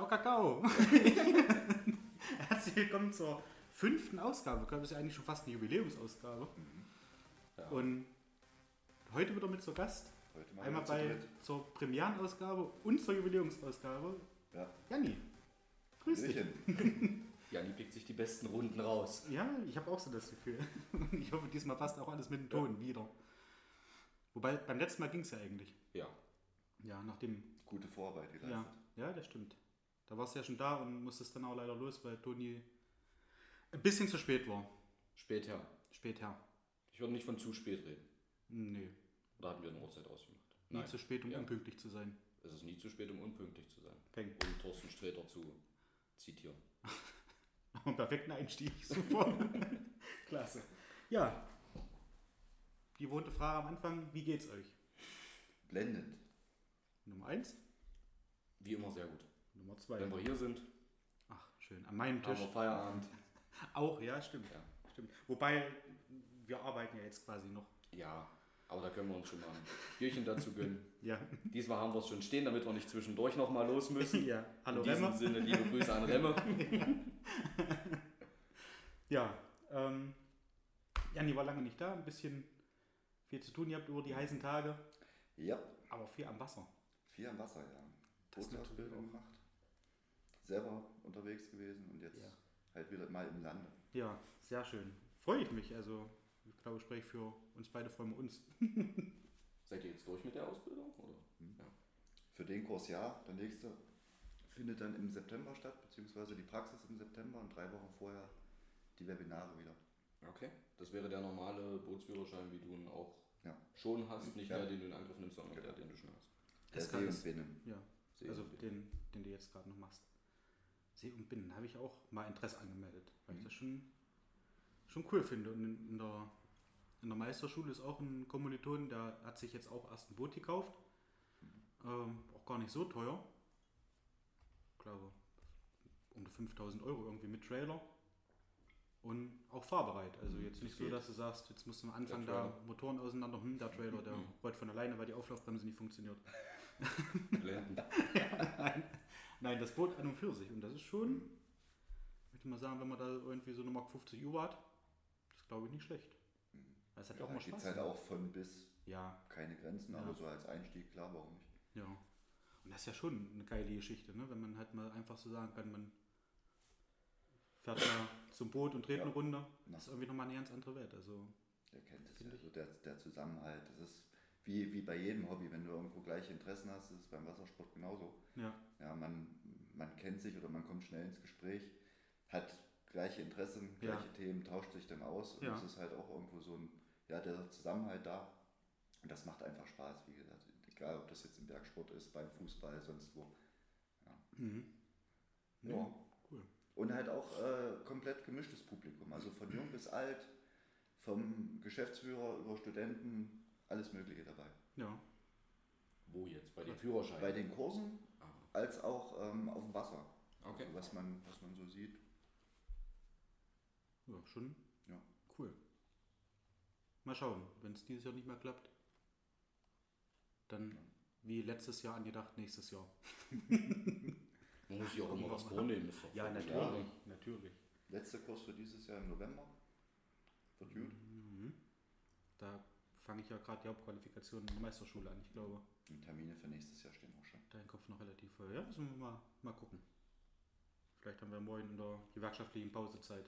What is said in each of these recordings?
Ciao, Kakao. Herzlich willkommen zur fünften Ausgabe. Das ist ja eigentlich schon fast eine Jubiläumsausgabe. Ja. Und heute wieder mit zur Gast. Heute mal Einmal bei dritt. zur Premierenausgabe und zur Jubiläumsausgabe. Ja. Janni, grüß dich. Hallöchen. Jani pickt sich die besten Runden raus. Ja, ich habe auch so das Gefühl. Ich hoffe, diesmal passt auch alles mit dem Ton wieder. Wobei, beim letzten Mal ging es ja eigentlich. Ja. Ja, nachdem. Gute Vorarbeit geleistet. Ja, ja, das stimmt. Da warst du ja schon da und musstest dann auch leider los, weil Toni ein bisschen zu spät war. Später. Spät her. Ich würde nicht von zu spät reden. Nee, Oder hatten wir eine Uhrzeit ausgemacht? nie zu spät, um Ja. unpünktlich zu sein. Es ist nie zu spät, um unpünktlich zu sein. Peng. Um Thorsten Sträter zu zitieren. Einen perfekten Einstieg, super. Klasse. Ja. Die gewohnte Frage am Anfang, wie geht's euch? Blendend. Nummer eins, Wie immer sehr gut. Nummer zwei. Wenn wir hier sind, Ach, schön. An meinem haben Tisch. wir Feierabend. Auch, ja, stimmt. Ja. stimmt. Wobei, wir arbeiten ja jetzt quasi noch. Ja, aber da können wir uns schon mal ein Bierchen dazu gönnen. Ja. Diesmal haben wir es schon stehen, damit wir nicht zwischendurch nochmal los müssen. ja. Hallo In diesem Remmer. Sinne, liebe Grüße an Remme. Ja. Ähm, Janni war lange nicht da, ein bisschen viel zu tun. Ihr habt über die heißen Tage, Ja, aber viel am Wasser. viel am Wasser, ja. Das Bootsausbildung gemacht. Selber unterwegs gewesen und jetzt Ja. halt wieder mal im Lande. Ja, sehr schön. Freue ich mich. Also, ich glaube, ich spreche für uns beide, freuen wir uns. Seid ihr jetzt durch mit der Ausbildung? Oder? Ja. Für den Kurs ja. Der nächste findet dann im September statt, beziehungsweise die Praxis im September und drei Wochen vorher die Webinare wieder. Okay. Das wäre der normale Bootsführerschein, wie du ihn auch Ja. schon hast. Nicht Ja. der, den du in Angriff nimmst, sondern der, den du schon hast. Der Es kann See es- und Binnen. Ja, See also den, den du jetzt gerade noch machst. See und Binnen habe ich auch mal Interesse angemeldet, weil ich das schon, schon cool finde. Und in, in, der, in der Meisterschule ist auch ein Kommiliton, der hat sich jetzt auch erst ein Boot gekauft. Ähm, auch gar nicht so teuer. Ich glaube, um die 5000 Euro irgendwie mit Trailer. Und auch fahrbereit. Also jetzt nicht so, dass du sagst, jetzt musst du am Anfang da. Motoren auseinander. Hm, der Trailer, der rollt von alleine, weil die Auflaufbremse nicht funktioniert. Blenden. Nein, das Boot an und für sich. Und das ist schon, ich würde mal sagen, wenn man da irgendwie so eine Mark 50 Uhr hat, das glaube ich nicht schlecht. Das hat ja auch Ja, mal die Spaß. Zeit auch von bis Ja, keine Grenzen, Ja. aber so als Einstieg, klar, warum nicht? ja. Und das ist ja schon eine geile Geschichte, ne? wenn man halt mal einfach so sagen kann, man fährt da zum Boot und dreht Ja. eine Runde. Ja. Das ist irgendwie nochmal eine ganz andere Welt. Also, Der kennt es, Finde also der, der Zusammenhalt. Das ist wie, wie bei jedem Hobby, wenn du irgendwo gleiche Interessen hast, ist es beim Wassersport genauso. ja, Ja, man, man kennt sich oder man kommt schnell ins Gespräch, hat gleiche Interessen, Ja. gleiche Themen, tauscht sich dann aus und Ja. es ist halt auch irgendwo so ein, ja, der Zusammenhalt da. Und das macht einfach Spaß, wie gesagt. Egal, ob das jetzt im Bergsport ist, beim Fußball, sonst wo. mhm. Ja. cool. Und halt auch äh, komplett gemischtes Publikum, also von jung bis alt, vom Geschäftsführer über Studenten, alles Mögliche dabei. Ja, Wo jetzt? Bei den Führerscheinen? Bei den Kursen Ah, als auch ähm, auf dem Wasser, okay. also was, man, was man so sieht. ja, schon Ja. cool. Mal schauen, wenn es dieses Jahr nicht mehr klappt, dann wie letztes Jahr angedacht, nächstes Jahr. Man muss sich auch immer was vornehmen. Ist doch Ja, natürlich. natürlich. Letzter Kurs für dieses Jahr im November. Wird gut. Mhm. Da fange ich ja gerade die Hauptqualifikation in der Meisterschule an. Ich glaube, Und Termine für nächstes Jahr stehen auch schon. dein Kopf noch relativ voll. Ja, müssen wir mal, mal gucken. Vielleicht haben wir morgen in der gewerkschaftlichen Pausezeit,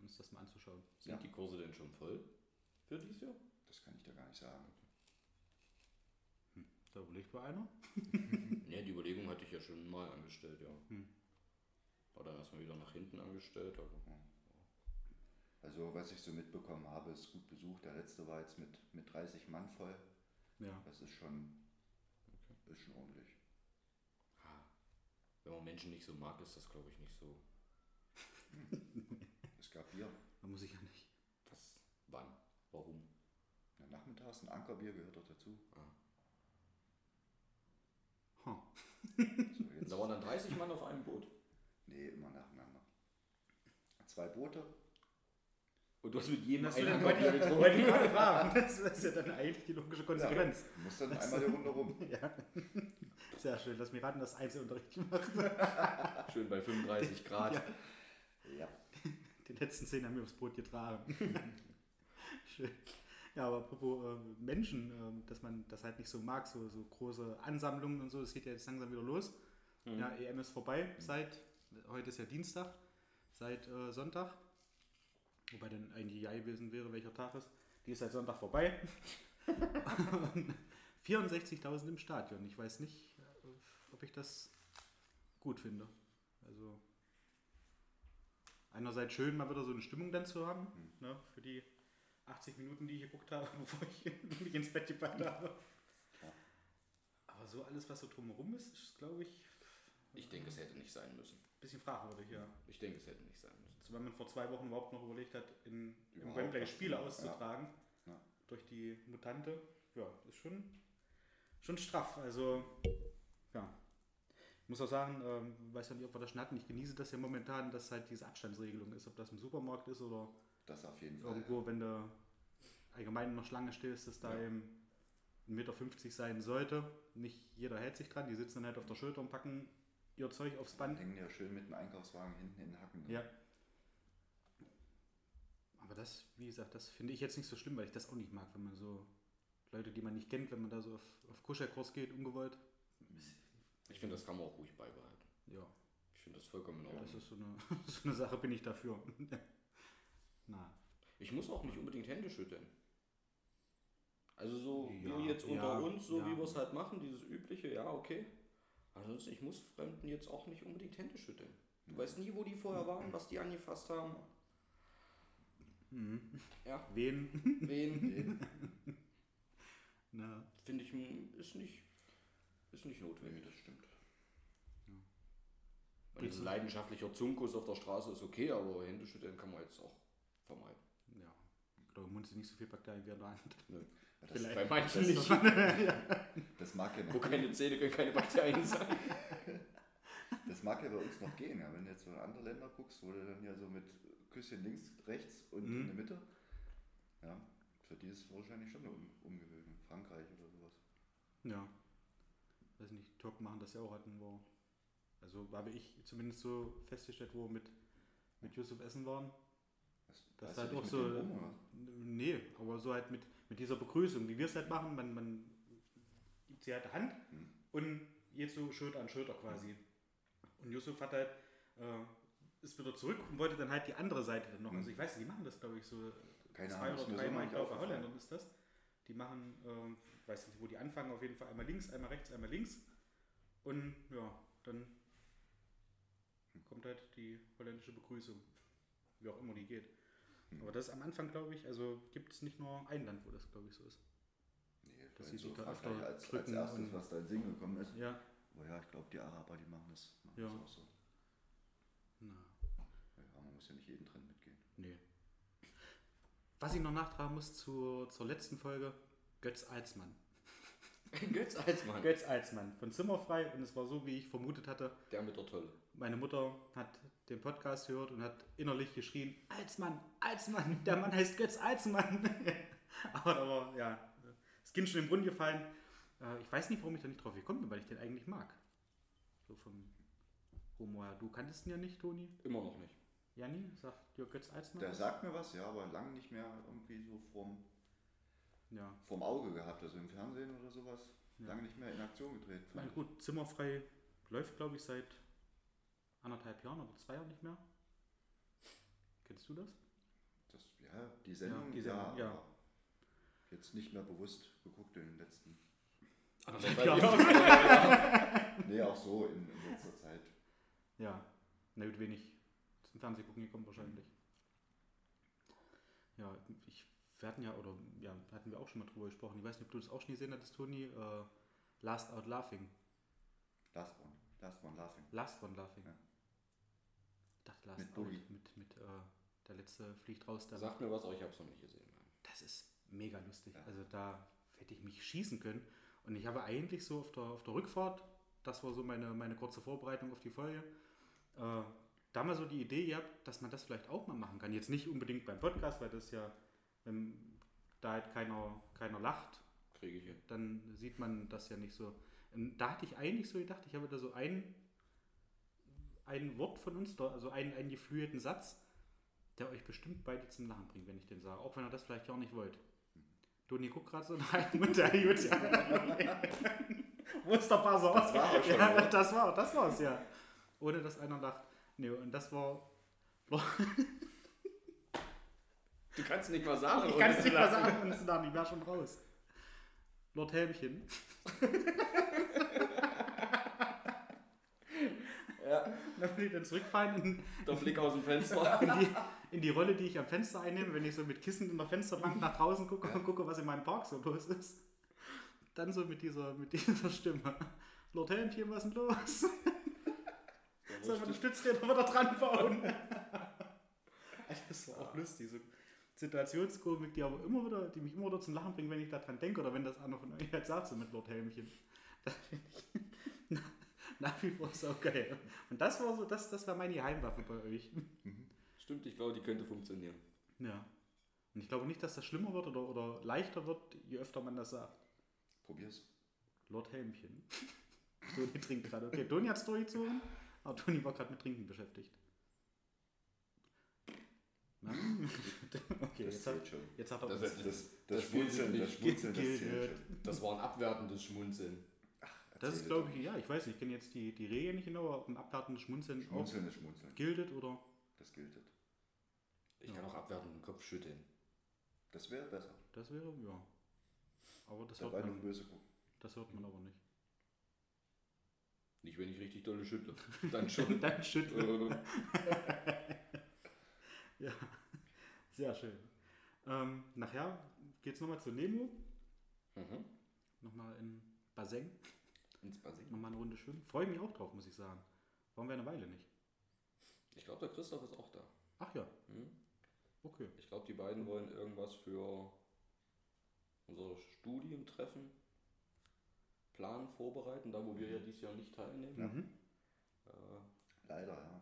uns das mal anzuschauen. Sind Ja. die Kurse denn schon voll für dieses Jahr? Das kann ich dir gar nicht sagen. Da überlegt mal einer. Ne, die Überlegung hatte ich ja schon mal angestellt, ja. Hm. War dann erstmal wieder nach hinten angestellt, aber Also was ich so mitbekommen habe, ist gut besucht. Der letzte war jetzt mit, mit 30 Mann voll. Ja, Das ist schon, ist schon ordentlich. ah, wenn man Menschen nicht so mag, ist das glaube ich nicht so. Es gab Bier. da muss ich ja nicht. Was? Wann? Warum? Ja, nachmittags ein Ankerbier gehört doch dazu. Ah. Huh. So, Da waren dann 30 Mann auf einem Boot. nee, immer nacheinander. Zwei Boote Und du hast mit jedem Das einen ich getrunken. wollte ich gerade fragen. Das ist ja dann eigentlich die logische Konsequenz. Du musst dann einmal die Runde rum. Ja. Sehr schön. Lass mich raten, dass Einzelunterricht gemacht. Schön bei 35 Grad. Ja. Ja. Die letzten zehn haben wir aufs Brot getragen. Schön. Ja, aber apropos äh, Menschen, äh, dass man das halt nicht so mag, so, so große Ansammlungen und so, das geht ja jetzt langsam wieder los. Mhm. Ja, EM ist vorbei seit, heute ist ja Dienstag, seit äh, Sonntag. Wobei dann eigentlich ja gewesen wäre, welcher Tag ist. Die ist seit Sonntag vorbei. Und 64.000 im Stadion. Ich weiß nicht, äh, ob ich das gut finde. Also einerseits schön, mal wieder so eine Stimmung dann zu haben, Mhm. ne, für die 80 Minuten, die ich geguckt habe, bevor ich mich ins Bett gepackt habe. Ja. Aber so alles, was so drumherum ist, ist, glaube ich, Ich denke, es hätte nicht sein müssen. bisschen fragwürdig, ja. Ich denke, es hätte nicht sein müssen. Also wenn man vor zwei Wochen überhaupt noch überlegt hat, in, im Überhaupt Wembley Spiele zu- auszutragen, Ja. durch die Mutante, ja, ist schon, schon straff. Also, ja. Ich muss auch sagen, ähm, weiß ja nicht, ob wir das schon hatten, ich genieße das ja momentan, dass halt diese Abstandsregelung ist, ob das im Supermarkt ist oder Das auf jeden Fall. irgendwo, wenn du allgemein in der Schlange stehst, dass da Ja. eben 1,50 Meter sein sollte. Nicht jeder hält sich dran, die sitzen dann halt auf der Schulter und packen ihr Zeug aufs Band. hängen ja schön mit dem Einkaufswagen hinten in den Hacken. ne? Ja. Aber das, wie gesagt, das finde ich jetzt nicht so schlimm, weil ich das auch nicht mag, wenn man so Leute, die man nicht kennt, wenn man da so auf, auf Kuschelkurs geht, ungewollt. Ich finde, das kann man auch ruhig beibehalten. Ja, Ich finde das vollkommen in das Ordnung. ist so eine, so eine Sache, bin ich dafür. Na, Ich muss auch nicht unbedingt Hände schütteln. Also so Ja, jetzt unter ja, uns, so ja. wie wir es halt machen, dieses übliche, ja, okay. Ansonsten, ich muss Fremden jetzt auch nicht unbedingt Hände schütteln. Du Ja. weißt nie, wo die vorher waren, was die angefasst haben. mhm. Ja, wen? wen, Na, finde ich, ist nicht, ist nicht notwendig. das stimmt. Weil ein leidenschaftlicher Zunkus auf der Straße ist okay, aber Hände schütteln kann man jetzt auch vermeiden. ja. Ich glaube, im Mund sind nicht so viel Bakterien wie an der Hand. Das, Vielleicht. Bei manchen das- nicht. das mag ja Wo noch, keine Zähne können keine Bakterien sein. das mag ja bei uns noch gehen. Ja. Wenn du jetzt so in andere Länder guckst, wo du dann ja so mit Küsschen links, rechts und Mhm. in der Mitte. Ja, für die ist es wahrscheinlich schon eine um Umgewöhnung. Frankreich oder sowas. Ja. Weiß nicht, Türken machen das ja auch, hatten wo. Also habe ich zumindest so festgestellt, wo wir mit, mit Yusuf essen waren. Das, Das halt auch so. rum? Nee, aber so halt mit, mit dieser Begrüßung, wie wir es halt machen, man, man gibt sie halt die Hand Hm. und jetzt so Schulter an Schulter quasi. Und Yusuf hat halt, äh, ist wieder zurück und wollte dann halt die andere Seite dann noch. Hm. Also ich weiß nicht, die machen das glaube ich so Keine zwei Ahnung, oder dreimal, ich glaube bei. Holländern ist das. Die machen, ich weiß nicht, wo die anfangen, auf jeden Fall einmal links, einmal rechts, einmal links. Und ja, dann kommt halt die holländische Begrüßung. Wie auch immer die geht. Aber das ist am Anfang, glaube ich, also gibt es nicht nur ein Land, wo das, glaube ich, so ist. Nee, das sie so da öfter als, als erstes, was da in Sinn gekommen ist. Ja. Aber ja, ich glaube, die Araber, die machen das, machen Ja. das auch so. Na, Ja, man muss ja nicht jeden Trend mitgehen. nee. Was ich noch nachtragen muss zur, zur letzten Folge, Götz Alsmann. Götz Alsmann. Götz Alsmann von Zimmerfrei und es war so, wie ich vermutet hatte. Der mit der Tolle. Meine Mutter hat den Podcast gehört und hat innerlich geschrien, Alsmann, Alsmann, der Mann heißt Götz Alsmann. aber, aber ja, das Kind schon im Brunnen gefallen. Äh, Ich weiß nicht, warum ich da nicht drauf gekommen bin, weil ich den eigentlich mag. So vom Humor. Du kanntest ihn ja nicht, Toni? Immer noch nicht. Janni, sagt dir Götz Alsmann? Der was? sagt mir was, ja, aber lange nicht mehr irgendwie so vorm, Ja. vorm Auge gehabt, also im Fernsehen oder sowas. Ja. Lange nicht mehr in Aktion. Ich meine, gut, Zimmerfrei läuft, glaube ich, seit anderthalb Jahren oder zwei Jahren nicht mehr. Kennst du das? Das, ja, die Sendung, die Sendung, ja. aber Jetzt nicht mehr bewusst geguckt in den letzten. Anderthalb Ja. Nee, auch so in, in letzter Zeit. Ja, na gut, wenig zum Fernsehen gucken gekommen wahrscheinlich. Ja, ich, wir hatten ja, oder ja, hatten wir auch schon mal drüber gesprochen. Ich weiß nicht, ob du das auch schon gesehen hattest, Toni. Äh, Last Out Laughing. Last one. Last one laughing. Last One Laughing. Ja. Ich dachte Last Mit. Bulli. Mit, mit äh, der letzte fliegt raus. Der Sagt mir was, aber ich habe es noch nicht gesehen. Das ist mega lustig. Ja. Also da hätte ich mich schießen können. Und ich habe eigentlich so auf der, auf der Rückfahrt, das war so meine, meine kurze Vorbereitung auf die Folge, äh, da mal so die Idee gehabt, dass man das vielleicht auch mal machen kann. Jetzt nicht unbedingt beim Podcast, weil das ja, wenn da halt keiner, keiner lacht, Kriege ich dann sieht man das ja nicht so. Und da hatte ich eigentlich so gedacht, ich habe da so ein, ein Wort von uns, da, also einen, einen geflügelten Satz, der euch bestimmt beide zum Lachen bringt, wenn ich den sage. Auch wenn ihr das vielleicht gar nicht wollt. Toni guckt gerade so rein und der gut, ja. Wo ist der Buzzer? Das war auch schon, ja, das war, das war's, ja. Ohne dass einer lacht. Nee, und das war. Du kannst nicht mal sagen. Ich kann es nicht mehr sagen, und es ist ich war schon raus. Lord Helmchen. Ja, Dann will ich dann zurückfallen in, der Blick aus dem Fenster. in, die, in die Rolle, die ich am Fenster einnehme, wenn ich so mit Kissen in der Fensterbank nach draußen gucke und gucke, was in meinem Park so los ist. Dann so mit dieser, mit dieser Stimme. Lord Helmchen, was ist denn los? Sollen wir die Stützräder wieder dran bauen? das war auch lustig. So Situationskomik, die aber immer wieder, die mich immer wieder zum Lachen bringt, wenn ich daran denke oder wenn das einer von euch jetzt sagt, so mit Lord Helmchen. Das finde ich nach wie vor so geil. Und das war so, das, das war meine Geheimwaffe bei euch. Stimmt, ich glaube, die könnte funktionieren. Ja. Und ich glaube nicht, dass das schlimmer wird oder, oder leichter wird, je öfter man das sagt. Probier's. Lord Helmchen. Toni trinkt gerade. Okay, Toni hat es durchgezogen, aber Toni war gerade mit Trinken beschäftigt. Na? Okay, Das jetzt hat, schon. jetzt hat er Das uns. ist- Das, das, Das Schmunzeln, das nicht. Schmunzeln, das zählt schon. Das war ein abwertendes Schmunzeln. Das ist, glaube ich, ja, ich weiß nicht, ich kenne jetzt die, die Regeln nicht genau, ob ein abwertendes Schmunzeln auch Schmunzeln ist Schmunzeln. giltet oder. Das gilt. Ich kann auch abwertend den Kopf schütteln. Das wäre besser. Das wäre, ja. Aber das Dabei hört, man, böse gucken. das hört man aber nicht. Nicht, wenn ich richtig dolle schüttle. Dann schon. Dann schütteln. Äh, Ja, sehr schön. Ähm, nachher geht es nochmal zu Nemo, mhm. nochmal in Baseng, Ins Bassin. nochmal eine Runde schwimmen. Freue mich auch drauf, muss ich sagen. Waren wir eine Weile nicht. Ich glaube, der Christoph ist auch da. Ach ja, Hm? okay. Ich glaube, die beiden wollen irgendwas für unser Studientreffen planen, vorbereiten, da wo wir ja dieses Jahr nicht teilnehmen. Mhm. Äh, Leider, ja.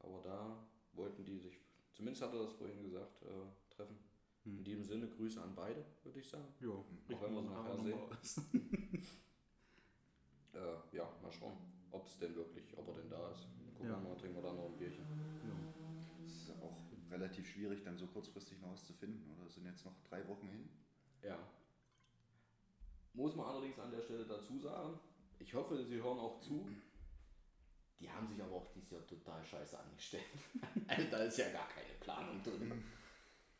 aber da wollten die sich, zumindest hat er das vorhin gesagt, äh, treffen. Hm. In diesem Sinne Grüße an beide, würde ich sagen. Ja, Auch wenn wir es nachher aus. Äh, ja, mal schauen, ob es denn wirklich, ob er denn da ist. Gucken Ja. wir mal, trinken wir dann noch ein Bierchen. ja. Es ist auch relativ schwierig, dann so kurzfristig noch was zu finden. Oder sind jetzt noch drei Wochen hin. Ja. Muss man allerdings an der Stelle dazu sagen, ich hoffe, Sie hören auch zu. Die haben sich aber auch dieses Jahr total scheiße angestellt. Also da ist ja gar keine Planung drin.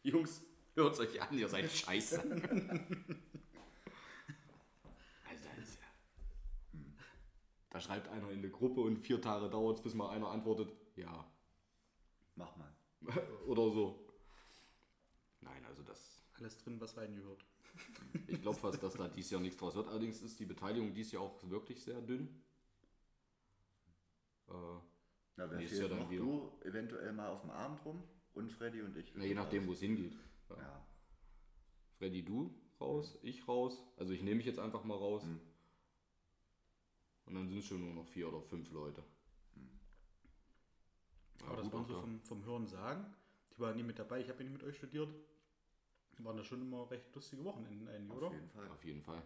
Jungs, hört euch an, ihr seid scheiße. Also das ist ja. Da schreibt einer in eine Gruppe und vier Tage dauert es, bis mal einer antwortet, ja. Mach mal. Oder so. Nein, also das Alles drin, was reingehört. Ich glaube fast, dass da dieses Jahr nichts draus wird. Allerdings ist die Beteiligung dieses Jahr auch wirklich sehr dünn. Äh, Na, wer Nächstes fehlt Jahr dann noch? wieder. Du eventuell mal auf dem Abend rum und Freddy und ich. na, je nachdem, wo es hingeht. Ja. Ja. Freddy, du raus, ich raus. Also ich nehme mich jetzt einfach mal raus. Mhm. Und dann sind es schon nur noch vier oder fünf Leute. Ja, Aber das waren so da. vom, vom Hören sagen. Die waren nie mit dabei. Ich habe ja nicht mit euch studiert. Waren das schon immer recht lustige Wochenenden eigentlich, Auf oder? jeden Fall. Auf jeden Fall.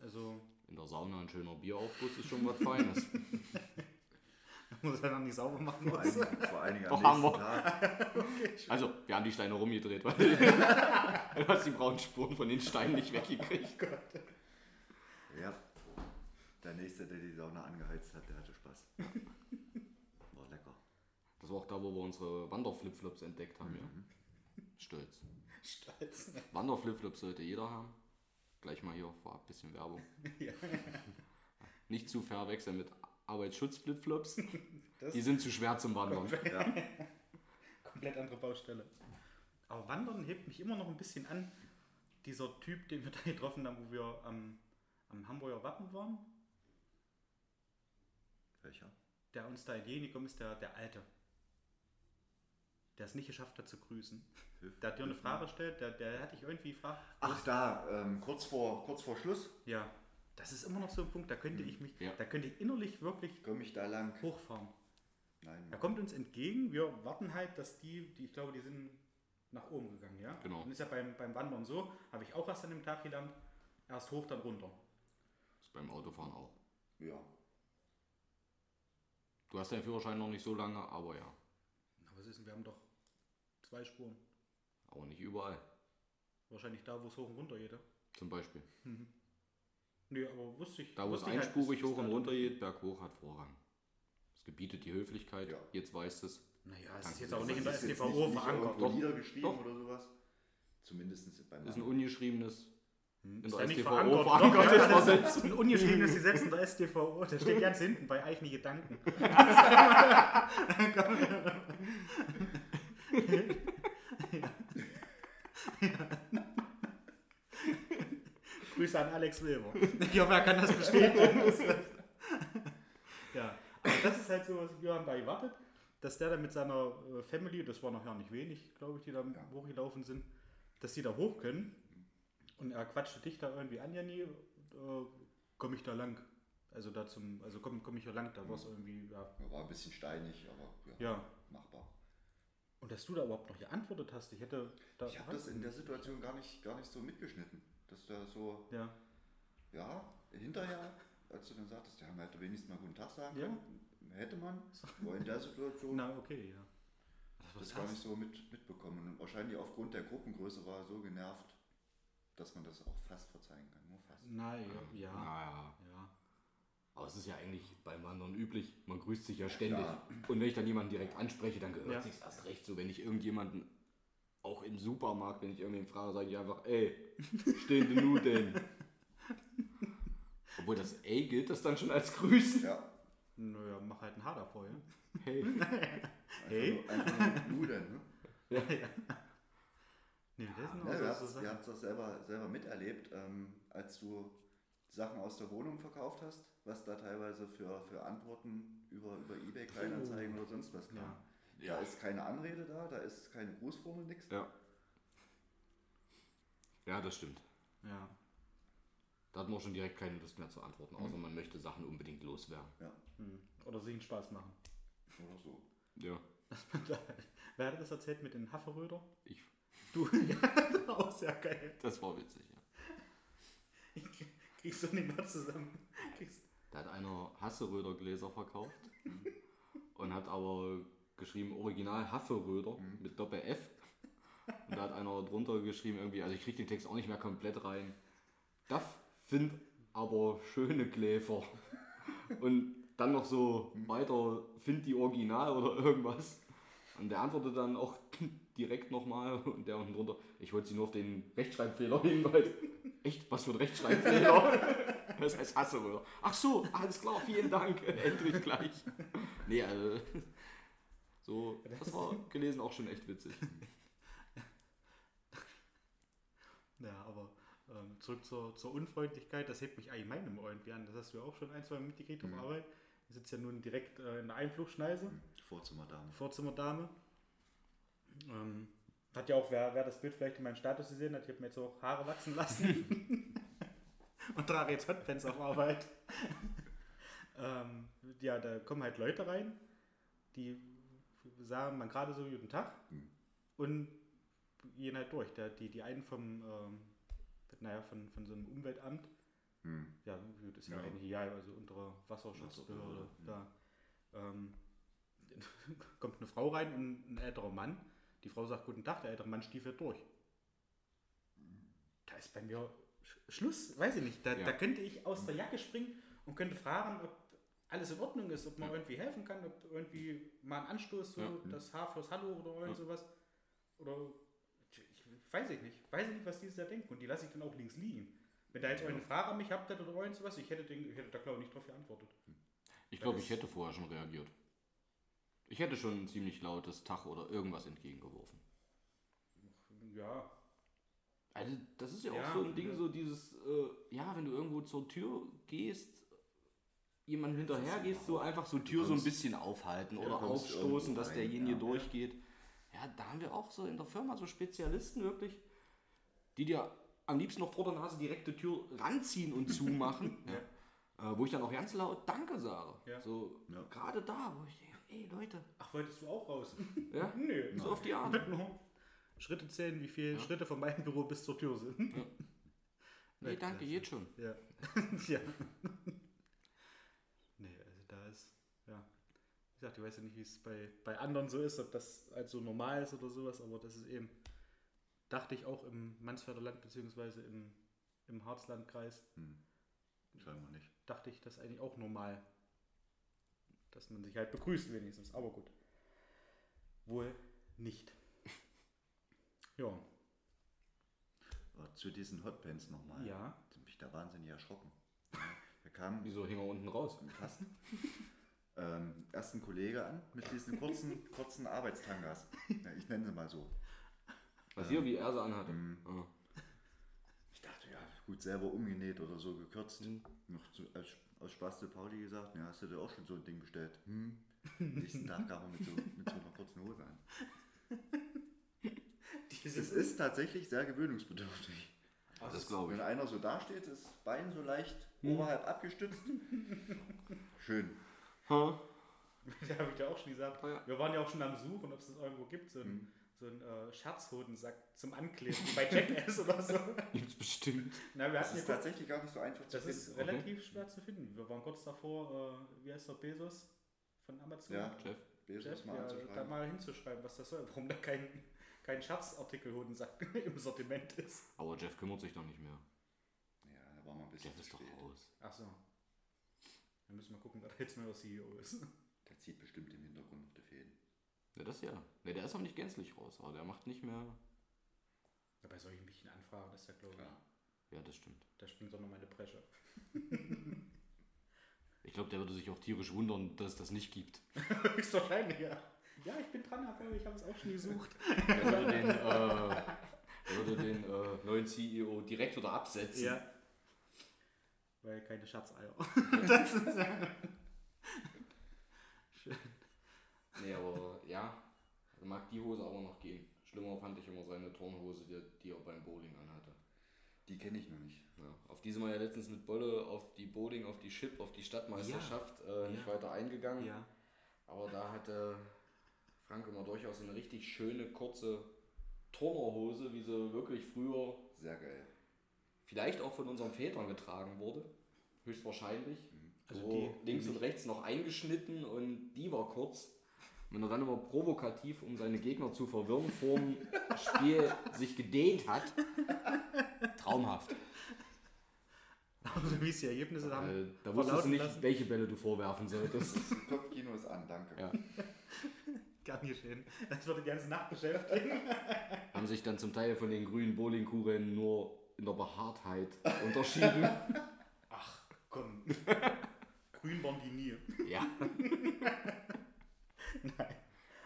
Also, In der Sauna ein schöner Bieraufguss ist schon was Feines. muss er dann nicht sauber machen. Vor Muss. allen, vor allen Dingen Doch, am haben nächsten wir. Tag. Also, wir haben die Steine rumgedreht, weil du hast die braunen Spuren von den Steinen nicht weggekriegt. Ja. Der nächste, der die Sauna angeheizt hat, der hatte Spaß. War lecker. Das war auch da, wo wir unsere Wanderflipflops entdeckt haben, Mhm. ja. Stolz. Stolz. Wanderflipflops sollte jeder haben. Gleich mal hier vorab bisschen Werbung. Ja. Nicht zu verwechseln mit Arbeitsschutzflipflops. Die sind zu schwer zum Wandern. Ja. komplett andere Baustelle. Aber Wandern hebt mich immer noch ein bisschen an. Dieser Typ, den wir da getroffen haben, wo wir am, am Hamburger Wappen waren, Welcher? der uns da entgegengekommen ist, der, der Alte. Der es nicht geschafft hat zu grüßen. Der hat dir eine Frage gestellt, der, der hat dich irgendwie gefragt. Ach, da, ähm, kurz, vor, kurz vor Schluss Ja, das ist immer noch so ein Punkt, da könnte ich mich, Ja. da könnte ich innerlich wirklich komme ich da lang. hochfahren. schneiden. Er kommt uns entgegen, wir warten halt, dass die, die ich glaube, die sind nach oben gegangen, ja? Genau. Und ist ja beim, beim Wandern so, habe ich auch erst an dem Tag gelernt, erst hoch, dann runter. Ist beim Autofahren auch. Ja. Du hast deinen Führerschein noch nicht so lange, aber ja. Na, was ist denn, wir haben doch zwei Spuren. Aber nicht überall. Wahrscheinlich da, wo es hoch und runter geht. ja? Zum Beispiel. Nee, aber wusste ich. Da, wo es wusste ich halt, einspurig hoch und da- runter geht, berghoch hat Vorrang. Es gebietet die Höflichkeit. Ja. Jetzt weißt es. Naja, es ist jetzt auch nicht in der Das jetzt STVO nicht, nicht verankert. irgendwo Doch. niedergeschrieben Doch. oder sowas. Zumindest beim Ist ein ungeschriebenes. In Ist der StVO das ist ein ungeschriebenes Gesetz in der StVO. Das steht ganz hinten bei eigene Gedanken. Grüße an Alex Wilber. Ich hoffe, er kann das bestätigen. ja, aber das ist halt so, was wir haben da gewartet, dass der dann mit seiner äh, Family, das war nachher nicht wenig, glaube ich, die da Ja. hochgelaufen sind, dass die da hoch können. Und er quatschte dich da irgendwie an, Janni, äh, komme ich da lang? Also da zum, also komme komm ich da lang, da war es irgendwie, ja, War ein bisschen steinig, aber ja, ja. machbar. Und dass du da überhaupt noch geantwortet hast, ich hätte da. Ich habe das in der Situation gar nicht, gar nicht so mitgeschnitten. Dass da so, Ja, ja, hinterher, als du dann sagtest, ja, man hätte wenigstens mal guten Tag sagen Ja. können, hätte man, aber in der Situation na okay, ja. das gar nicht so mit, mitbekommen. Und wahrscheinlich aufgrund der Gruppengröße war er so genervt, dass man das auch fast verzeihen kann. Nur fast. Na ja, ja. Naja. ja. Aber es ist ja eigentlich beim Wandern üblich. Man grüßt sich ja ständig. klar. Und wenn ich dann jemanden direkt anspreche, dann gehört Ja. sich's erst recht so. Wenn ich irgendjemanden, auch im Supermarkt, wenn ich irgendwen frage, sage ich einfach, ey, stehende Nudeln. Obwohl das ey gilt das dann schon als Grüßen. Ja, Naja, mach halt ein Haar davor, ja. Hey. einfach, Hey. nur, einfach nur Nudeln. Ne? Nee, das sind Ja, wir so, haben es das selber, selber miterlebt, ähm, als du Sachen aus der Wohnung verkauft hast, was da teilweise für, für Antworten über, über Ebay, Kleinanzeigen oder sonst was kam. Ja. Da ist keine Anrede da, da ist keine Grußformel, nix. Ja. Ja, das stimmt. Ja. Da hat man auch schon direkt keine Lust mehr zu antworten, außer man möchte Sachen unbedingt loswerden. Ja, Hm. Oder sich einen Spaß machen. oder so. Ja. Wer hat das erzählt mit den Haferröder? Ich, Du, ja, auch sehr geil. das war witzig, ja. Ich kriegst du nicht mehr zusammen. Kriegst, Da hat einer Hasseröder Gläser verkauft und hat aber geschrieben Original Hafferöder mit Doppel F. Und da hat einer drunter geschrieben irgendwie, also ich krieg den Text auch nicht mehr komplett rein. Das find aber schöne Gläfer. Und dann noch so weiter, find die Original oder irgendwas. Und der antwortet dann auch direkt nochmal und der unten drunter, ich wollte sie nur auf den Rechtschreibfehler hinweisen. Echt? Was für ein Rechtschreibfehler? Das heißt Hasseröder. Ach so, alles klar, vielen Dank. Endlich gleich. Nee, also. So, das war gelesen auch schon echt witzig. ja, aber ähm, zurück zur, zur Unfreundlichkeit, das hebt mich allgemein immer irgendwie an. Das hast du ja auch schon ein, zwei Mal mitgekriegt auf Arbeit. Ich sitze ja nun direkt äh, in der Einflugschneise. Vorzimmerdame. Vorzimmerdame. Ähm, hat ja auch, wer, wer das Bild vielleicht in meinem Status gesehen hat, ich habe mir jetzt auch Haare wachsen lassen. und trage jetzt Hotpants auf Arbeit. ähm, ja, da kommen halt Leute rein, die sagen man gerade so guten Tag und gehen halt durch. Der, die, die einen vom, ähm, naja, von, von so einem Umweltamt, Hm. ja, gut, ist ja, Ja. eigentlich egal, also untere Wasserschutzbehörde. Wasserbehörde, Da ähm, kommt eine Frau rein und ein älterer Mann. Die Frau sagt Guten Tag, der ältere Mann stiefelt durch. Da ist bei mir Sch- Schluss, weiß ich nicht. Da, Ja. da könnte ich aus der Jacke springen und könnte fragen, ob alles in Ordnung ist, ob man irgendwie helfen kann, ob irgendwie mal ein Anstoß, so Ja. das Haar fürs Hallo oder irgend sowas. Oder ich, ich weiß ich nicht. Weiß ich nicht, was die da denken. Und die lasse ich dann auch links liegen. Wenn da jetzt eine Frage an mich habt oder irgend sowas, ich hätte, den, ich hätte da glaube ich nicht drauf geantwortet. Ich glaube, ich hätte vorher schon reagiert. Ich hätte schon ein ziemlich lautes Tach oder irgendwas entgegengeworfen. Ja, Also, das ist ja, Ja, auch so ein Ding, ja. so dieses, äh, ja, wenn du irgendwo zur Tür gehst, jemand hinterher gehst, so einfach so Tür so ein bisschen aufhalten ja, oder aufstoßen, dass derjenige ja. durchgeht. Ja, da haben wir auch so in der Firma so Spezialisten wirklich, die dir am liebsten noch vor der Nase direkte Tür ranziehen und zumachen. ja. Äh, wo ich dann auch ganz laut Danke sage. Ja. So Ja. gerade da, wo ich denke, ey Leute. Ach, wolltest du auch raus? Ja? Nö. So auf die Art. Schritte zählen, wie viele Schritte von meinem Büro bis zur Tür sind. Nee, danke, jetzt schon. Ja. ja. Nee, also da ist, ja. Wie gesagt, ich weiß ja nicht, wie es bei, bei anderen so ist, ob das halt so normal ist oder sowas, aber das ist eben, dachte ich auch im Mansfelder Land beziehungsweise im, im Harzlandkreis, Hm. Wir nicht. dachte ich das eigentlich auch normal. Dass man sich halt begrüßt wenigstens, aber gut. Wohl nicht. Ja. Aber zu diesen Hotpants nochmal. Ja. Ich bin mich da wahnsinnig erschrocken. Wir kamen Wieso hing er unten raus? fast ähm, erst ein Kollege an mit diesen kurzen, kurzen Arbeitstangas. Ja, ich nenne sie mal so. Was hier, wie er sie anhatte. Mhm. Ah. Ich dachte, ja, gut, selber umgenäht oder so gekürzt. Mhm. Noch zu, aus, aus Spaß zu Pauli gesagt, ja, hast du dir auch schon so ein Ding bestellt? Hm. Nächsten Tag kam er mit so, mit so einer kurzen Hose an. Es ist tatsächlich sehr gewöhnungsbedürftig. Das glaube Wenn ich. einer so dasteht, das Bein so leicht Hm. oberhalb abgestützt. Schön. Ha? Da habe ich dir auch schon gesagt. Ah, ja. Wir waren ja auch schon am Suchen, ob es das irgendwo gibt, so ein, Mhm. so ein äh, Scherzhodensack zum Ankleben, wie bei Jackass oder so. Gibt's bestimmt. Na, wir Das hatten ist ja tatsächlich gar nicht so einfach zu Das ist finden. relativ schwer zu finden. Wir waren kurz davor, äh, wie heißt der Bezos von Amazon? Ja, Jeff. Bezos Jeff, mal ja, da mal hinzuschreiben, was das soll, warum da kein, kein Schatzartikelhodensack im Sortiment ist. Aber Jeff kümmert sich doch nicht mehr. Ja, da war mal ein bisschen Jeff ist doch raus. Ach so. Dann müssen wir gucken, wer da jetzt neuer CEO ist. Zieht bestimmt im Hintergrund noch die Fäden. Ja, das ja. Ne, der ist noch nicht gänzlich raus, aber der macht nicht mehr. Ja, bei solchen wichtigen Anfragen ist ja, glaube ich, Klar. Ja, das stimmt. da springt doch noch meine Bresche. Ich glaube, der würde sich auch tierisch wundern, dass es das nicht gibt. Höchstwahrscheinlich, ja. Ja, ich bin dran, aber ich habe es auch schon gesucht. Der würde den, äh, würde den äh, neuen CEO direkt wieder absetzen. Ja. Weil keine Schatzeier. das ist ja. Schön. Nee, aber ja, mag die Hose aber noch gehen. Schlimmer fand ich immer seine Turnhose, die, die er beim Bowling anhatte. Die kenne ich noch nicht. Ja, auf die sind wir ja letztens mit Bolle auf die Bowling, auf die Chip, auf die Stadtmeisterschaft äh, nicht Ja. weiter eingegangen. Ja. Aber da hatte Frank immer durchaus eine richtig schöne, kurze Turnerhose, wie sie wirklich früher Sehr geil. vielleicht auch von unseren Vätern getragen wurde. Höchstwahrscheinlich. Also so die- links und rechts noch eingeschnitten und die war kurz. Wenn er dann immer provokativ, um seine Gegner zu verwirren, vorm Spiel sich gedehnt hat. Traumhaft. Also wie es die Ergebnisse haben. Äh, da wusstest du nicht, lassen. welche Bälle du vorwerfen solltest. Kopfkino ist an, danke. Ja. Gern geschehen. Das wird die ganze Nacht beschäftigen. Haben sich dann zum Teil von den grünen Bowlingkugeln nur in der Behaartheit unterschieden. Ach, komm. Grün waren die nie. ja. Nein.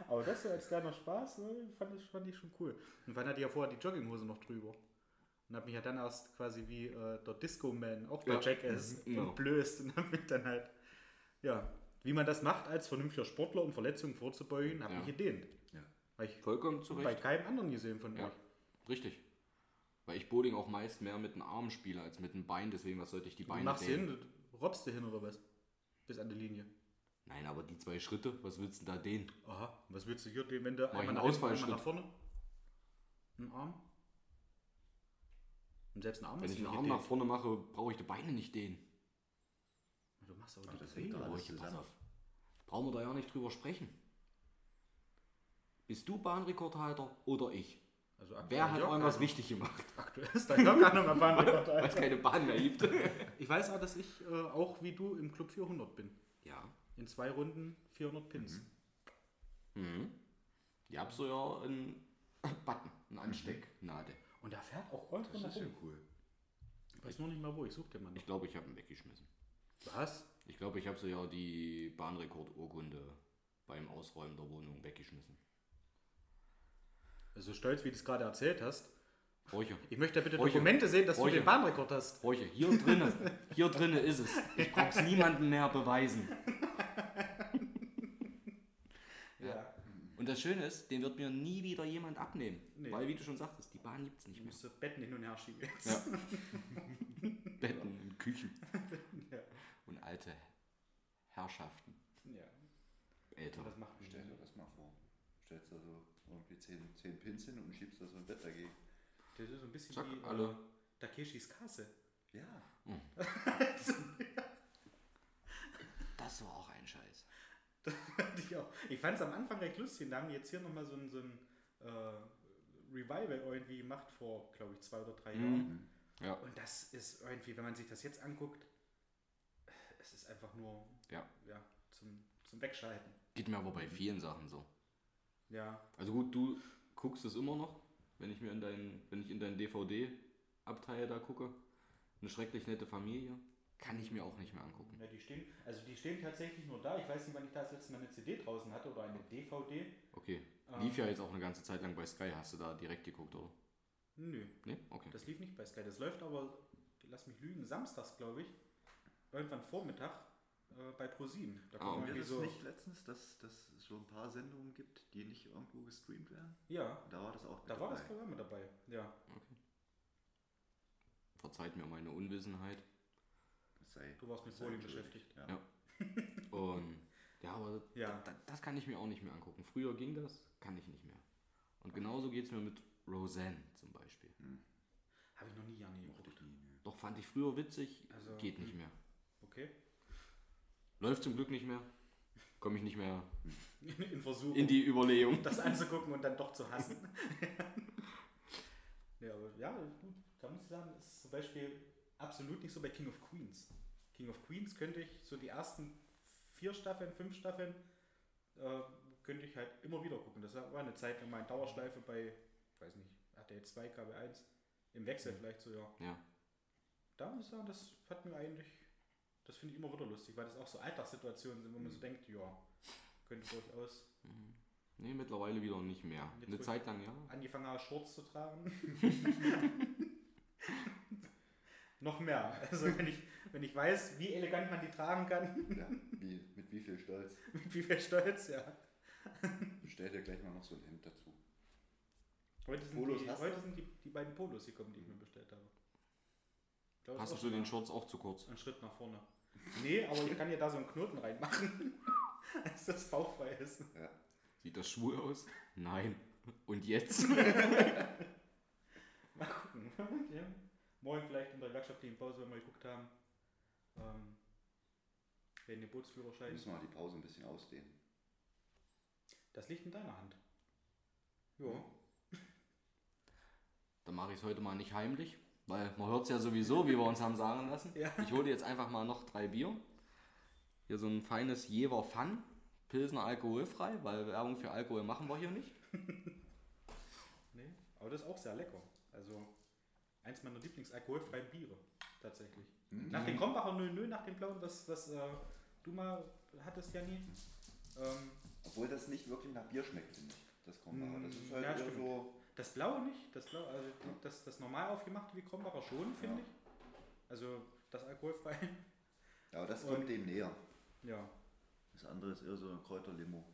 Aber das so als kleiner Spaß ne, fand, ich, fand ich schon cool. Und dann hatte ich ja vorher die Jogginghose noch drüber. Und habe mich ja dann erst quasi wie äh, der Disco-Man, auch der Ja. Jackass, Mhm, ja. entblößt. Und habe mich dann halt, ja, wie man das macht als vernünftiger Sportler, um Verletzungen vorzubeugen, habe Ja. ich gedehnt. Ja. Weil ich Vollkommen zu bei keinem anderen gesehen von Ja. euch. Richtig. Weil ich Bowling auch meist mehr mit den Armen spiele als mit den Beinen, deswegen was sollte ich die Du Beine machst dehnen? hin, du robbst du hin oder was? Bis an die Linie. Nein, aber die zwei Schritte, was willst du da dehnen? Aha, was willst du hier, den, wenn du ich einmal einen nach, hinten, nach vorne? Ein Arm? Und selbst ein Arm Wenn ich einen nicht Arm nach gedehnt. vorne mache, brauche ich die Beine nicht dehnen. Du machst aber Aber die das hängt Drehung. doch alles zusammen. auf. Brauchen wir da ja nicht drüber sprechen. Bist du Bahnrekordhalter oder ich? Also Wer hat irgendwas wichtig gemacht, Aktuell ist der Jörg Kahn am Bahnrekord, weil es keine Bahn mehr gibt? Ich weiß auch, dass ich äh, auch wie du im Club 400 bin. ja. In zwei Runden 400 Pins. Mhm. Ihr habt so ja einen Button, einen Anstecknadel. Und der fährt auch ultra Das nach ist ja cool. Ich weiß nur nicht mal wo, ich such den mal Ich nicht. glaube, ich habe ihn weggeschmissen. Was? Ich glaube, ich habe so ja die Bahnrekordurkunde beim Ausräumen der Wohnung weggeschmissen. Also stolz, wie du es gerade erzählt hast. Bräuche. Ich möchte bitte Bräuche. Dokumente sehen, dass Bräuche. du den Bahnrekord hast. Bräuche. Hier drinnen. Hier drinnen ist es. Ich brauche es niemandem mehr beweisen. Ja. Und das Schöne ist, den wird mir nie wieder jemand abnehmen. Nee. Weil, wie du schon sagtest, die Bahn gibt es nicht Du mehr. musst so Betten hin und her schieben jetzt. Ja. Betten und Küchen Ja. und alte Herrschaften. Ja. älter. Das macht Stell dir das mal vor. Stellst da so irgendwie 10, 10 Pins hin und schiebst da so ein Bett dagegen. Das ist so ein bisschen Zack, wie alle. Äh, Takeshis Castle. Ja. Das war auch ein Scheiß. Ich auch. Ich fand es am Anfang recht lustig. Da haben die jetzt hier nochmal so ein, so ein äh, Revival irgendwie gemacht vor, glaube ich, zwei oder drei Jahren. Mhm. Ja. Und das ist irgendwie, wenn man sich das jetzt anguckt, es ist einfach nur Ja. ja, zum, zum Wegschalten. Geht mir aber bei vielen Sachen so. Ja, Also gut, du guckst es immer noch, wenn ich mir in deinen, wenn ich in deinen DVD-Abteil da gucke. Eine schrecklich nette Familie. Kann ich mir auch nicht mehr angucken. ja, die stehen, also die stehen tatsächlich nur da. Ich weiß nicht, wann ich da das letzte Mal eine CD draußen hatte oder eine DVD. Okay. Ähm. Lief ja jetzt auch eine ganze Zeit lang bei Sky. Hast du da direkt geguckt, oder? Nö, Nee? Okay. das lief nicht bei Sky. Das läuft aber, lass mich lügen, samstags, glaube ich. Irgendwann Vormittag äh, bei ProSieben. Da Ah, kommt das so. nicht letztens, dass, dass es so ein paar Sendungen gibt, die nicht irgendwo gestreamt werden? Ja, Da war das auch mit da war das dabei. Programm mit dabei. Ja. okay. Verzeiht mir meine Unwissenheit. Das sei, Du warst mit Bowling entschuldigt. beschäftigt. Ja. Und ja, aber Ja. da, das kann ich mir auch nicht mehr angucken. Früher ging das, kann ich nicht mehr. Und genauso geht es mir mit Roseanne zum Beispiel. Habe ich noch nie Mochte geguckt. nie, ne. Doch fand ich früher witzig, Also, geht nicht mehr. Okay. Läuft zum Glück nicht mehr. Komme ich nicht mehr In Versuch, in die Überlegung. das anzugucken und dann doch zu hassen. ja, aber ja, gut. Da muss ich sagen, das ist zum Beispiel absolut nicht so bei King of Queens. King of Queens könnte ich so die ersten vier Staffeln, fünf Staffeln, äh, könnte ich halt immer wieder gucken. Das war eine Zeit lang in Dauerschleife bei, weiß nicht, RTL 2, KB 1, im Wechsel vielleicht so, ja. Ja. Da muss ich sagen, das hat mir eigentlich, das finde ich immer wieder lustig, weil das auch so Alltagssituationen sind, wo man so denkt, ja, könnte durchaus Nee, mittlerweile wieder nicht mehr. Jetzt Eine Zeit lang ja. angefangen habe, Shorts zu tragen. Noch mehr. Also wenn ich, wenn ich weiß, wie elegant man die tragen kann, Ja, wie, mit wie viel Stolz. mit wie viel Stolz, ja. Bestell dir gleich mal noch so ein Hemd dazu. Heute sind, Polos die, hast du? heute sind die, die beiden Polos gekommen, die ich mir bestellt habe. Glaube, zu auch den Shorts auch zu kurz. mal Ein Schritt nach vorne. Nee, aber ich kann hier da so einen Knoten reinmachen, dass das bauchfrei ist. Ja. Sieht das schwul aus? Nein. Und jetzt? Mal gucken. ja. Morgen vielleicht in der werkschaftlichen Pause, wenn wir geguckt haben. Ähm, werden die Bootsführerschein. Müssen wir die Pause ein bisschen ausdehnen. Das liegt in deiner Hand. Ja. Ja. Dann mache ich es heute mal nicht heimlich, weil man hört es ja sowieso, wie wir uns haben sagen lassen. Ja. Ich hole jetzt einfach mal noch drei Bier. Hier so ein feines Jever Fun. Pilsner alkoholfrei, weil Werbung für Alkohol machen wir hier nicht. Nee, aber das ist auch sehr lecker. Also eins meiner Lieblingsalkoholfreien Biere, tatsächlich. Mhm. Nach dem Krombacher 00, nach dem blauen, was, was äh, du mal hattest, Janni. Ähm, Obwohl das nicht wirklich nach Bier schmeckt, finde ich. Das Krombacher. Das ist halt ja, eher so. das blaue nicht, das blaue, also das, das normal aufgemachte wie Krombacher schon, finde Ja. ich. Also das alkoholfrei. Ja, aber das Und- kommt dem näher. Ja, Das andere ist eher so ein Kräuterlimo.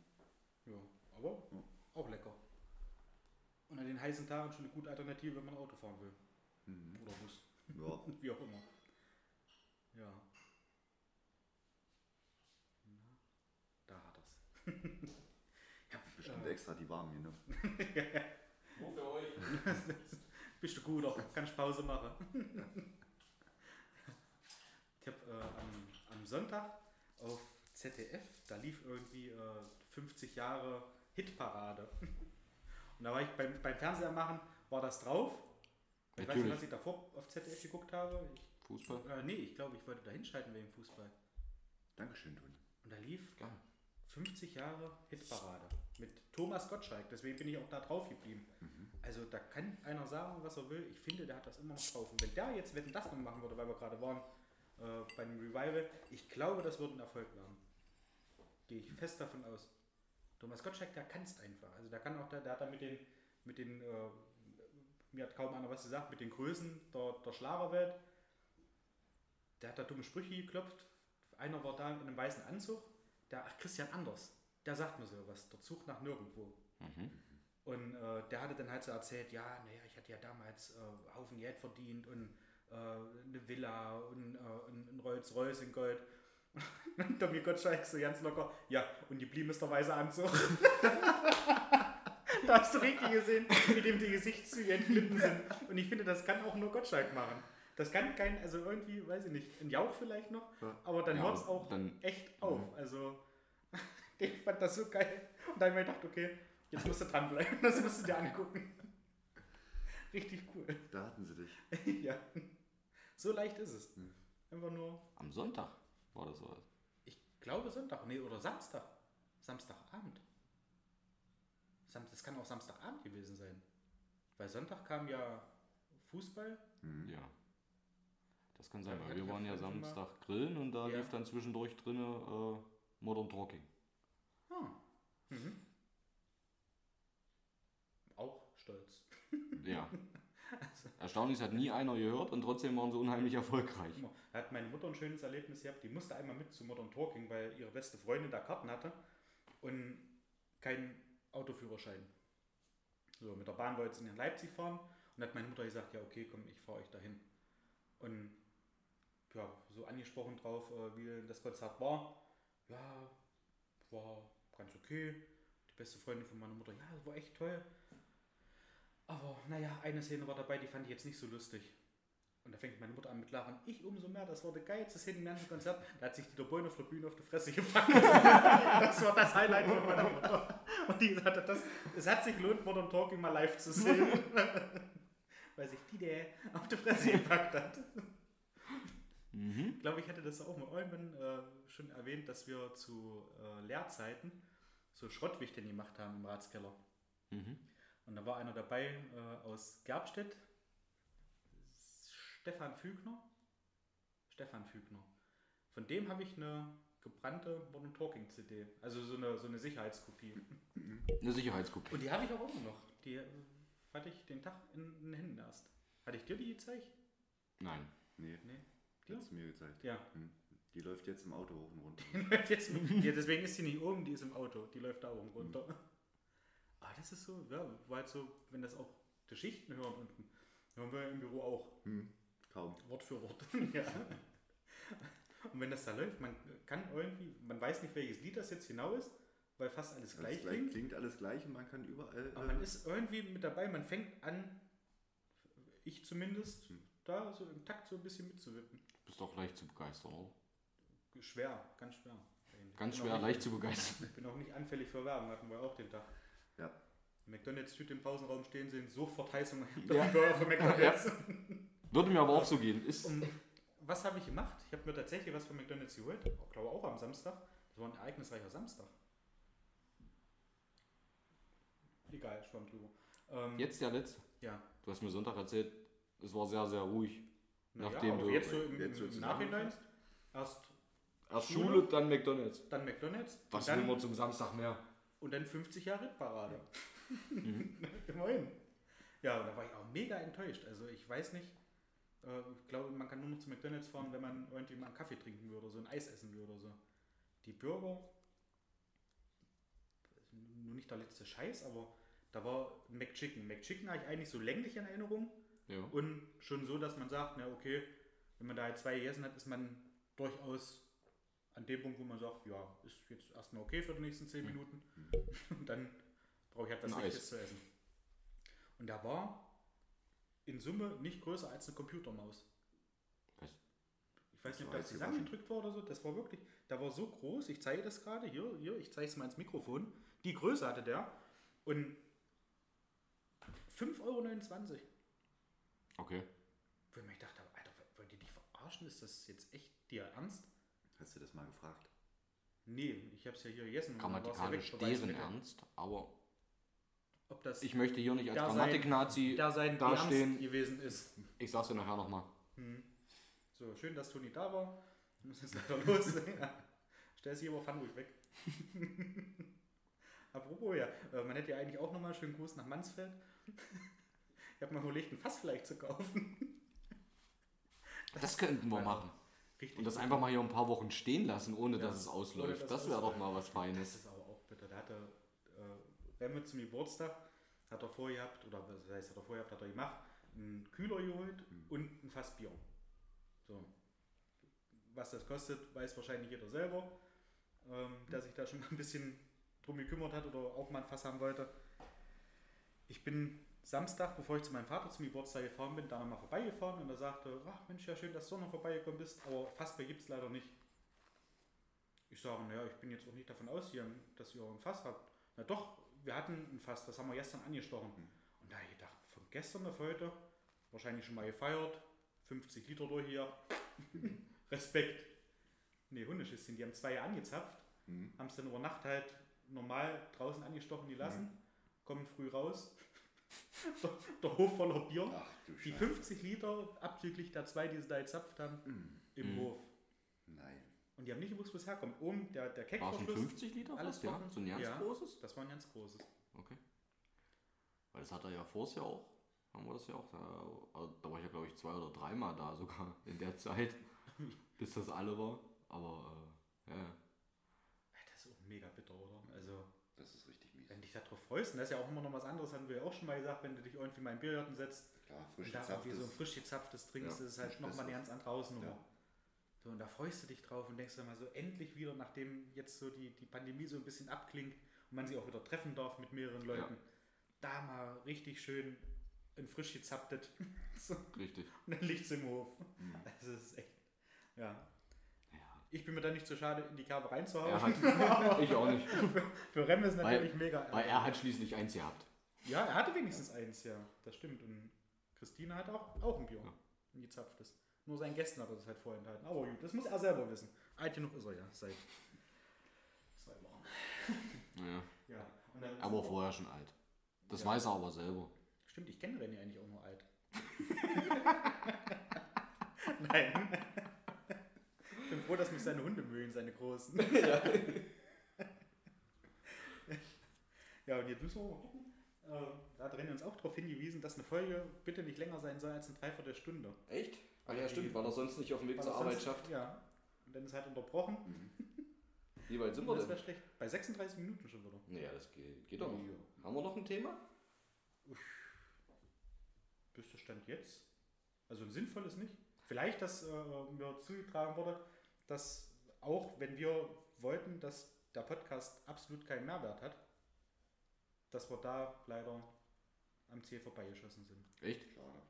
ja, aber Ja. auch lecker. Und an den heißen Tagen schon eine gute Alternative, wenn man Auto fahren will. Mhm. Oder Bus. Ja. Wie auch immer. Ja. Na, da hat er's. ja, Bestimmt äh, extra die warmen genommen. Nur für euch. Bist du gut, auch kannst Pause machen. ich habe äh, am, am Sonntag auf ZDF, da lief irgendwie äh, 50 Jahre Hitparade. Und da war ich beim, beim Fernseher machen, war das drauf. Ich weiß nicht, Natürlich. was ich davor auf ZDF geguckt habe. Ich, Fußball? äh, nee, ich glaube, ich wollte da hinschalten wegen Fußball. Dankeschön, Toni. Und da lief Geil. 50 Jahre Hitparade mit Thomas Gottschalk. Deswegen bin ich auch da drauf geblieben. Also da kann einer sagen, was er will. Ich finde, der hat das immer noch drauf. Und wenn der jetzt Wetten das noch machen würde, weil wir gerade waren äh, bei dem Revival, ich glaube, das würde ein Erfolg werden. Gehe ich fest davon aus. Thomas Gottschalk, der kann es einfach. Also der kann auch, der, der hat da mit den, mit den, äh, mir hat kaum einer was gesagt, mit den Größen der, der Schlagerwelt. Der hat da dumme Sprüche geklopft. Einer war da in einem weißen Anzug. Der, ach, Christian Anders, der sagt mir sowas. Der Zug nach nirgendwo. Mhm. Und äh, der hatte dann halt so erzählt, ja, naja, ich hatte ja damals äh, Haufen Geld verdient und äh, eine Villa und äh, ein ein Rolls Royce in Gold. Und Tommy Gottschalk so ganz locker, ja, und die blieben ist der weiße Anzug. da hast du richtig gesehen, wie dem die Gesichtszüge entglitten sind. Und ich finde, das kann auch nur Gottschalk machen. Das kann kein, also irgendwie, weiß ich nicht, ein Jauch vielleicht noch, Ja. aber dann Ja, hört es auch dann- echt auf. Also, ich fand das so geil. Und da habe ich mir gedacht, okay, jetzt musst du dranbleiben, das musst du dir angucken. Richtig cool. Da hatten sie dich. ja. So leicht ist es. Hm. Einfach nur, Am Sonntag war das so. ich glaube Sonntag, nee, oder Samstag. Samstagabend. Sam das kann auch Samstagabend gewesen sein. Weil Sonntag kam ja Fußball. Mhm. Ja. Das kann sein, weil wir waren ja. Samstag grillen und da Ja. lief dann zwischendurch drinne äh, Modern Talking. Ah. Mhm. Auch stolz. Ja. Erstaunlich, es hat nie einer gehört und trotzdem waren sie unheimlich erfolgreich. Da hat meine Mutter ein schönes Erlebnis gehabt. Die musste einmal mit zu Modern Talking, weil ihre beste Freundin da Karten hatte und keinen Autoführerschein. So, mit der Bahn wollte sie in Leipzig fahren und hat meine Mutter gesagt, ja okay, komm, ich fahre euch dahin. Und ja, so angesprochen drauf, äh, wie das Konzert war. Ja, war ganz okay. Die beste Freundin von meiner Mutter, ja, das war echt toll. Aber naja, eine Szene war dabei, die fand ich jetzt nicht so lustig. Und da fängt meine Mutter an mit Lachen. Ich umso mehr, das war der geilste Szene im ganzen Konzert. Da hat sich Dieter Bohlen auf der Bühne auf die Fresse gepackt. das war das Highlight von meiner Mutter. Und die sagte, das, es hat sich gelohnt, Modern Talking mal live zu sehen. Weil sich die der auf die Fresse gepackt hat. Mhm. Ich glaube, ich hätte das auch mal irgendwann äh, schon erwähnt, dass wir zu äh, Lehrzeiten so Schrottwichteln gemacht haben im Ratskeller. Mhm. Und da war einer dabei äh, aus Gerbstedt, Stefan Fügner. Stefan Fügner. Von dem habe ich eine gebrannte Modern Talking CD, also so eine, so eine Sicherheitskopie. Eine Sicherheitskopie. Und die habe ich auch immer noch. Die äh, hatte ich den Tag in den Händen erst. Hatte ich dir die gezeigt? Nein. Nee, Nee. Die hast du mir gezeigt. Ja. Hm. Die läuft jetzt im Auto hoch und runter. Die läuft jetzt, ja, deswegen ist sie nicht oben, die ist im Auto. Die läuft da oben runter. Ah, das ist so, ja, halt so, wenn das auch die Schichten hören unten. Hören wir im Büro auch. Hm. Kaum. Wort für Wort. ja. Und wenn das da läuft, man kann irgendwie, man weiß nicht, welches Lied das jetzt genau ist, weil fast alles Alles gleich gleich, klingt. klingt alles gleich und man kann überall. Aber äh, man ist irgendwie mit dabei, man fängt an, ich zumindest, Hm. Da so im Takt so ein bisschen mitzuwippen. Bist doch leicht zu begeistern, oder? Schwer, ganz schwer. Ganz schwer, nicht- leicht zu begeistern. Ich bin auch nicht anfällig für Werbung, hatten wir auch den Tag. Ja. McDonalds-Tüte im Pausenraum stehen sehen, sofort Heizung. Ja. Burger von McDonalds. Würde mir aber auch so gehen. Ist, Und was habe ich gemacht? Ich habe mir tatsächlich was von McDonalds geholt. Ich glaube auch am Samstag. Das war ein ereignisreicher Samstag. Egal, schwamm drüber. Ähm, jetzt der letzte. Ja. Du hast mir Sonntag erzählt, es war sehr, sehr ruhig. Na nachdem ja, aber du- jetzt so im, jetzt im Nachhinein. Erst Erst Schule, Schule, dann McDonalds. dann McDonalds. Was dann, zum Samstag mehr? und dann 50 Jahre Parade. Mhm. Immerhin. Ja, und da war ich auch mega enttäuscht. Also ich weiß nicht, äh, ich glaube, man kann nur noch zu McDonalds fahren, wenn man irgendwie mal einen Kaffee trinken würde oder so, ein Eis essen würde oder so. Die Burger, nur nicht der letzte Scheiß, aber da war McChicken. McChicken habe ich eigentlich so länglich in Erinnerung Ja. und schon so, dass man sagt, na okay, wenn man da zwei gegessen hat, ist man durchaus an dem Punkt, wo man sagt, ja, ist jetzt erstmal okay für die nächsten zehn Mhm. Minuten. Und dann brauche ich halt was. Richtiges zu essen. Und da war in Summe nicht größer als eine Computermaus. Was? Ich weiß nicht, ob das zusammengedrückt war oder so. Das war wirklich, da war so groß. Ich zeige das gerade. Hier, hier, ich zeige es mal ins Mikrofon. Die Größe hatte der. Und 5,29 Euro. Okay. Wo ich mir gedacht habe, Alter, wollt ihr dich verarschen? Ist das jetzt echt dir ernst? Hast du das mal gefragt? Nee, ich habe es ja hier gegessen. ja Grammatikalisch Beweis deren. Ernst, aber Ob das ich möchte hier nicht als Da Grammatik-Nazi da sein dastehen. Ernst gewesen ist. Ich sag's dir nachher nochmal. Hm. So, schön, dass Toni da war. Wir müssen jetzt leider los. ja. Stell sie aber, ruhig weg. Apropos, ja, äh, man hätte ja eigentlich auch nochmal schönen Gruß nach Mansfeld. Ich habe mal überlegt, ein Fass vielleicht zu kaufen. Das könnten wir Ja. machen. Richtig. Und das einfach mal hier ein paar Wochen stehen lassen, ohne Ja, dass es ausläuft. Das es wäre doch mal was Das Feines. ist aber auch bitter. Da hat er äh, Remme zum Geburtstag, hat er vorgehabt, oder was heißt, hat er vorgehabt, hat er gemacht, einen Kühler geholt Mhm. und ein Fass Bier. So. was das kostet, weiß wahrscheinlich jeder selber, ähm, der sich da schon mal ein bisschen drum gekümmert hat oder auch mal ein Fass haben wollte. Ich bin Samstag, bevor ich zu meinem Vater zum Geburtstag gefahren bin, da nochmal vorbeigefahren und er sagte, ach Mensch, ja schön, dass du noch vorbeigekommen bist, aber Fassbier gibt es leider nicht. Ich sage, naja, ich bin jetzt auch nicht davon ausgegangen, dass ihr ein Fass habt. Na doch, wir hatten ein Fass, das haben wir gestern angestochen. Und da habe ich gedacht, von gestern auf heute, wahrscheinlich schon mal gefeiert, 50 Liter durch hier, Respekt. Nee, Hundeschissen, die haben zwei angezapft, Mhm. haben es dann über Nacht halt normal draußen angestochen gelassen, kommen früh raus. Der, der Hof voller Bier. Ach du Die Scheiße. 50 Liter, abzüglich der zwei, die sie da gezapft haben, im Mhm. Hof. Nein. Und die haben nicht gewusst, wo es herkommt. Oben der, der War es ein Keckverschluss, 50 Liter alles ja? So ein ganz Ja. großes? das war ein ganz großes. Okay. Weil das hat er ja vorher ja auch. Haben wir das ja auch. Da, also da war ich ja, glaube ich, zwei oder dreimal da sogar in der Zeit, bis das alle war. Aber, äh, ja. Ja, Das ist auch mega bitter, oder? Also, Das ist richtig mies. wenn du dich darauf freust, und das ist ja auch immer noch was anderes, hatten wir ja auch schon mal gesagt, wenn du dich irgendwie mal in Biergarten setzt frisch und da irgendwie so ein frisch gezapftes trinkst, Ja, das ist halt nochmal eine ganz andere Hausnummer. Ja. So, und da freust du dich drauf und denkst dann mal so, endlich wieder, nachdem jetzt so die, die Pandemie so ein bisschen abklingt und man sich auch wieder treffen darf mit mehreren Leuten, da mal richtig schön ein frisch gezapftes so, Richtig. und dann liegt's im Hof. Mhm. Das ist echt, ja. Ich bin mir da nicht so schade, in die Kerbe reinzuhauen. Ich auch nicht. Für Rem ist Weil- natürlich mega. Weil er hat schließlich eins gehabt. Ja, er hatte wenigstens eins, ja. Das stimmt. Und Christine hat auch, auch ein Bier. Ja. Ein gezapftes. Nur seinen Gästen hat er das halt vorenthalten. Aber gut, das muss er selber wissen. Alt genug ist er ja, seit zwei Wochen. Ja. Ja. Und dann Er war vorher schon alt. Das Ja. weiß er aber selber. Stimmt, ich kenne René eigentlich auch nur alt. Nein. Ich bin froh, dass mich seine Hunde mögen, seine großen. ja, und jetzt müssen wir mal gucken. Äh, da hat René uns auch darauf hingewiesen, dass eine Folge bitte nicht länger sein soll als eine Dreiviertelstunde. Echt? Ah ja, stimmt, weil er sonst nicht auf dem Weg zur Arbeit sonst- schafft. Ja. Und dann ist halt unterbrochen. Wie weit sind wir das wäre denn? schlecht. Bei 36 Minuten schon wieder. Naja, das geht, geht doch noch. Ja. Haben wir noch ein Thema? Bis der Stand jetzt. Also ein sinnvolles nicht. Vielleicht, dass äh, mir zugetragen wurde, dass auch wenn wir wollten, dass der Podcast absolut keinen Mehrwert hat, dass wir da leider am Ziel vorbeigeschossen sind. Echt? Schade.